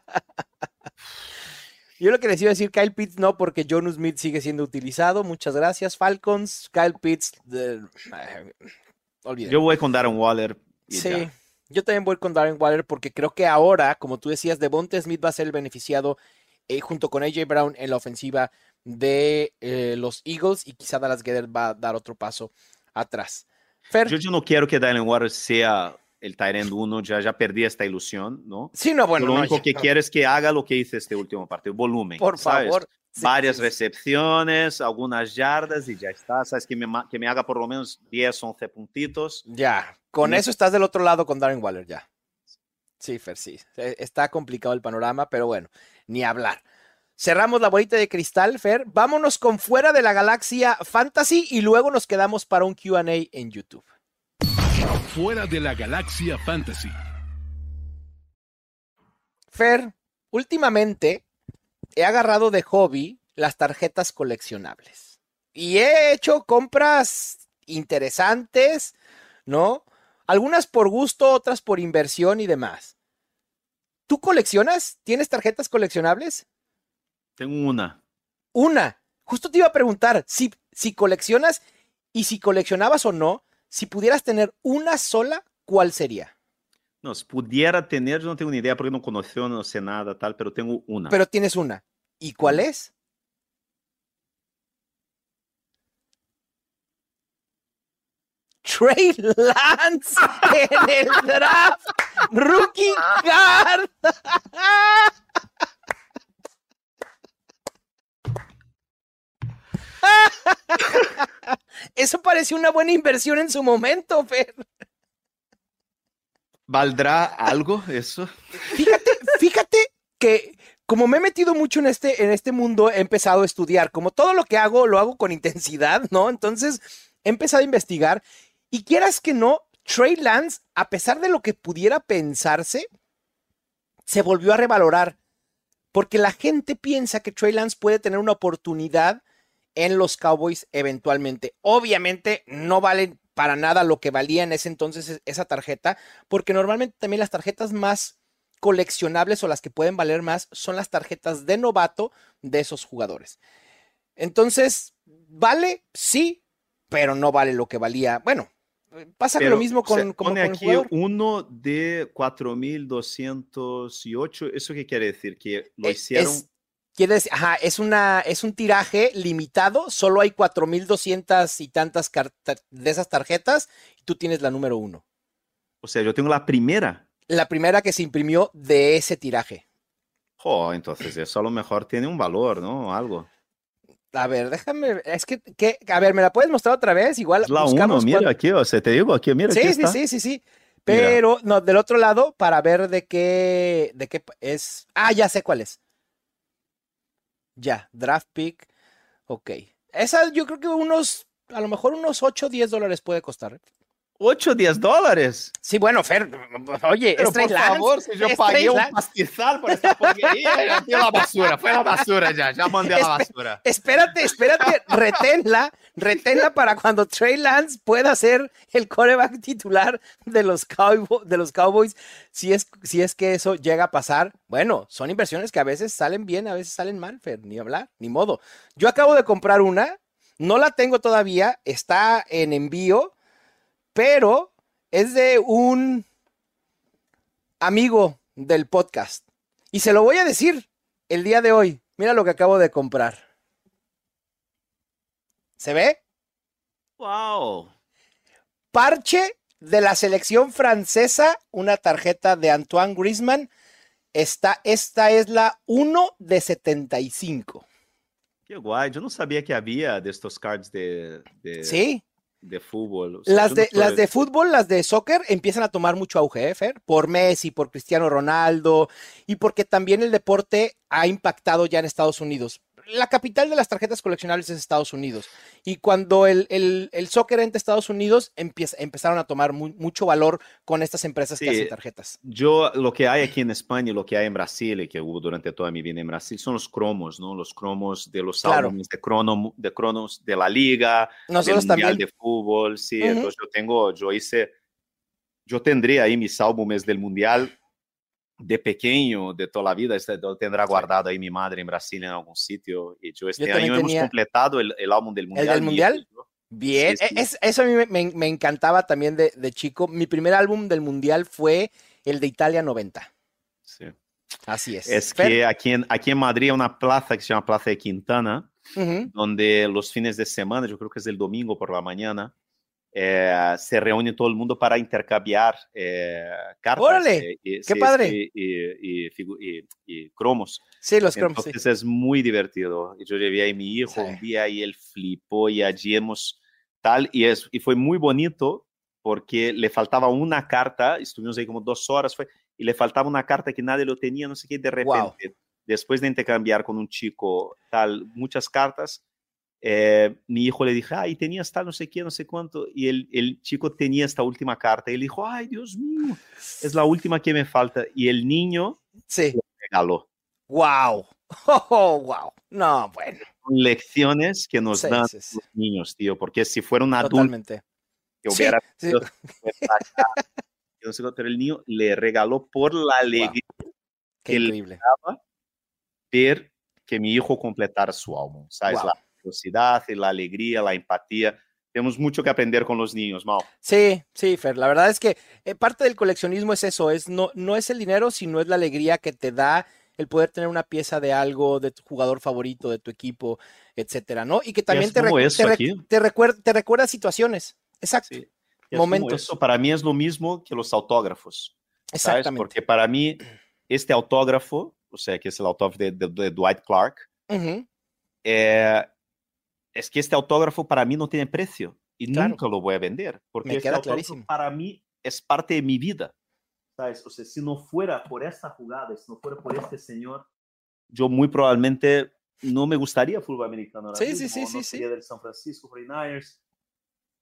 yo lo que les iba a decir, Kyle Pitts no, porque John Smith sigue siendo utilizado. Muchas gracias, Falcons. Kyle Pitts, de- olvídenlo. Yo voy con Darren Waller. y Sí, ya. yo también voy con Darren Waller porque creo que ahora, como tú decías, Devonte Smith va a ser el beneficiado eh, junto con AJ Brown en la ofensiva de eh, los Eagles y quizá Dallas Gedder va a dar otro paso atrás. Fer, Yo, yo no quiero que Darren Waller sea el Tyrend 1, ya, ya perdí esta ilusión, ¿no? sí, no, bueno, lo único que no, quiero es que haga lo que hice este último partido, volumen. por ¿sabes? favor. sí, Varias sí, sí. recepciones, algunas yardas y ya está. ¿Sabes? Que me, que me haga por lo menos 10, 11 puntitos. Ya, con eso estás del otro lado con Darren Waller, ya. Sí, Fer, sí. Eh, Está complicado el panorama, pero bueno, ni hablar. Cerramos la bolita de cristal, Fer. Vámonos con fuera de la galaxia fantasy y luego nos quedamos para un QA en YouTube. Fuera de la galaxia fantasy. Fer, últimamente he agarrado de hobby las tarjetas coleccionables y he hecho compras interesantes, ¿no? Algunas por gusto, otras por inversión y demás. ¿Tú coleccionas? ¿Tienes tarjetas coleccionables? Tengo una. Una. Justo te iba a preguntar si, si coleccionas y si coleccionabas o no, si pudieras tener una sola, ¿cuál sería? No, si pudiera tener, yo no tengo ni idea porque no conozco, no sé nada, tal, pero tengo una. Pero tienes una. ¿Y cuál es? Trey Lance en el draft. Rookie card. Eso pareció una buena inversión en su momento, Fer. ¿Valdrá algo eso? Fíjate, fíjate que como me he metido mucho en este, en este mundo, he empezado a estudiar. Como todo lo que hago, lo hago con intensidad, ¿no? Entonces, he empezado a investigar. Y quieras que no, Trey Lance, a pesar de lo que pudiera pensarse, se volvió a revalorar. Porque la gente piensa que Trey Lance puede tener una oportunidad en los Cowboys eventualmente. Obviamente no valen para nada lo que valía en ese entonces esa tarjeta, porque normalmente también las tarjetas más coleccionables o las que pueden valer más son las tarjetas de novato de esos jugadores. Entonces, ¿vale? Sí, pero no vale lo que valía. Bueno, pasa lo mismo con, como pone aquí uno de 4208. ¿Eso qué quiere decir? Que lo hicieron. Quiere decir, ajá, es, una, es un tiraje limitado, solo hay 4.200 y tantas de esas tarjetas y tú tienes la número uno. O sea, yo tengo la primera. La primera que se imprimió de ese tiraje. Oh, entonces eso a lo mejor tiene un valor, ¿no? Algo. A ver, déjame, es que, a ver, ¿me la puedes mostrar otra vez? Igual la uno, mira aquí, o sea, te digo, aquí, mira, sí, aquí sí, sí, sí, sí, pero, no, del otro lado, para ver de qué, de qué es, ah, ya sé cuál es. Ya, draft pick. Ok. Esa yo creo que unos, a lo mejor unos 8 o 10 dólares puede costar. 8 o 10 dólares. Sí, bueno, Fer, oye, Pero por favor, si yo pagué un pastizal por esta porquería, ya la basura, fue la basura ya, ya mandé a la basura. Espérate, espérate, reténla, reténla para cuando Trey Lance pueda ser el coreback titular de los, de los Cowboys, si es, si es que eso llega a pasar. Bueno, son inversiones que a veces salen bien, a veces salen mal, Fer, ni hablar, ni modo. Yo acabo de comprar una, no la tengo todavía, está en envío pero es de un amigo del podcast. Y se lo voy a decir el día de hoy. Mira lo que acabo de comprar. ¿Se ve? ¡Wow! Parche de la selección francesa, una tarjeta de Antoine Griezmann. Esta, esta es la 1 de 75. Qué guay, yo no sabía que había de estos cards de... de... Sí, de fútbol. las, de, las de fútbol, las de soccer, empiezan a tomar mucho auge, ¿eh, Fer? Por Messi, por Cristiano Ronaldo y porque también el deporte ha impactado ya en Estados Unidos la capital de las tarjetas coleccionables es Estados Unidos. Y cuando el, el, el soccer entre Estados Unidos, empieza, empezaron a tomar mucho valor con estas empresas que hacen tarjetas. Yo, lo que hay aquí en España y lo que hay en Brasil, y que hubo durante toda mi vida en Brasil, son los cromos, ¿no? Los cromos de los álbumes de, crono, de cronos de la liga, Nosotros del mundial de fútbol, sí. Entonces yo tengo, yo hice, yo tendría ahí mis álbumes del mundial de pequeño, de toda la vida, este, tendrá guardado ahí mi madre en Brasil en algún sitio. Y yo este año hemos completado el, el, álbum del Mundial. ¿El del Mundial? Bien, e, Es, eso a mí me, me encantaba también de, de, chico. Mi primer álbum del Mundial fue el de Italia 90. Sí. Así es. Es que aquí en, aquí en Madrid hay una plaza que se llama Plaza de Quintana, uh -huh. donde los fines de semana, yo creo que es el domingo por la mañana, eh, se reúne todo el mundo para intercambiar eh, cartas. ¡Órale! Y, ¡Qué padre! Y, y, cromos. Sí, los cromos. Entonces sí. es muy divertido. Yo llevé a mi hijo sí. un día y él flipó y allí hemos tal. Y, es, y fue muy bonito porque le faltaba una carta, estuvimos ahí como dos horas, fue, y le faltaba una carta que nadie lo tenía, no sé qué, de repente, wow. después de intercambiar con un chico tal, muchas cartas, eh, mi hijo le dije, ay, tenías tal, no sé qué, no sé cuánto, y el, el, chico tenía esta última carta, y él dijo, ay, Dios mío, es la última que me falta, y el niño Sí. le regaló. Wow. Oh, wow. No, bueno. Lecciones que nos Sí, dan sí, sí. los niños, tío, porque si fuera un adulto que hubiera sido que pero el niño le regaló por la alegría Qué el- increíble. ver que mi hijo completara su álbum, ¿sabes? Wow. La velocidad la alegría, la empatía. Tenemos mucho que aprender con los niños, Mau. Sí, sí, Fer. La verdad es que eh, parte del coleccionismo es eso, es no, no es el dinero, sino es la alegría que te da el poder tener una pieza de algo, de tu jugador favorito, de tu equipo, etcétera, ¿no? Y que también te, recu- te, te recuer- te recuerda situaciones. Exacto. Sí. Momentos. Eso para mí es lo mismo que los autógrafos. ¿sabes? Exactamente. Porque para mí, este autógrafo, o sea, que es el autógrafo de, de- de Dwight Clark, Ujú, eh, es que este autógrafo para mí no tiene precio y Claro. nunca lo voy a vender. Porque Me este autógrafo clarísimo. para mí es parte de mi vida. ¿Sabes? O sea, si no fuera por esta jugada, si no fuera por este señor, yo muy probablemente no me gustaría fútbol americano. ahora Sí, sí, mismo, sí, no sí, sí. sería del San Francisco 49ers.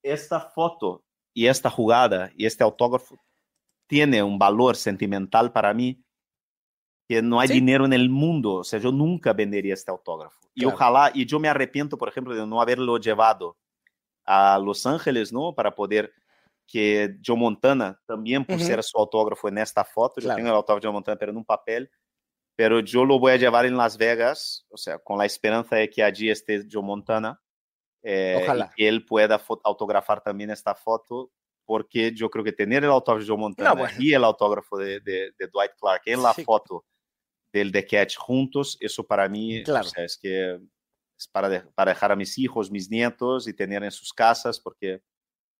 Esta foto y esta jugada y este autógrafo tiene un valor sentimental para mí que no hay Sí. dinero en el mundo. O sea, yo nunca vendería este autógrafo. Y Claro. ojalá, y yo me arrepiento, por ejemplo, de no haberlo llevado a Los Ángeles, ¿no? Para poder que Joe Montana también Ujú. pusiera su autógrafo en esta foto. Yo Claro. tengo el autógrafo de Joe Montana, pero en un papel. Pero yo lo voy a llevar en Las Vegas, o sea, con la esperanza de que allí esté Joe Montana. eh, Ojalá. Y que él pueda autografar también esta foto, porque yo creo que tener el autógrafo de Joe Montana bueno. y el autógrafo de, de- de Dwight Clark en la Sí. foto del The Catch juntos, eso para mí, o Claro. sea, es que es para, de- para dejar a mis hijos, mis nietos y tener en sus casas, porque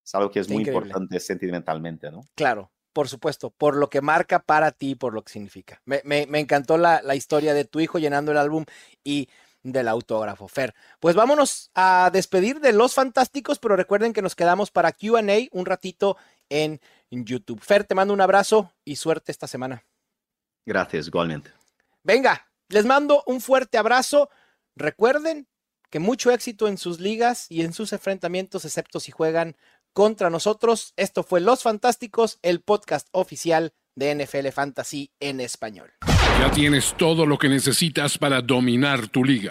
es algo que es Está muy increíble. importante sentimentalmente, ¿no? Claro, por supuesto, por lo que marca para ti, por lo que significa. Me, me- me encantó la, la historia de tu hijo llenando el álbum y del autógrafo, Fer. Pues vámonos a despedir de los fantásticos, pero recuerden que nos quedamos para QA un ratito en YouTube. Fer, te mando un abrazo y suerte esta semana. Gracias, igualmente. Venga, les mando un fuerte abrazo. Recuerden que mucho éxito en sus ligas y en sus enfrentamientos, excepto si juegan contra nosotros. Esto fue Los Fantásticos, el podcast oficial de NFL Fantasy en español. Ya tienes todo lo que necesitas para dominar tu liga.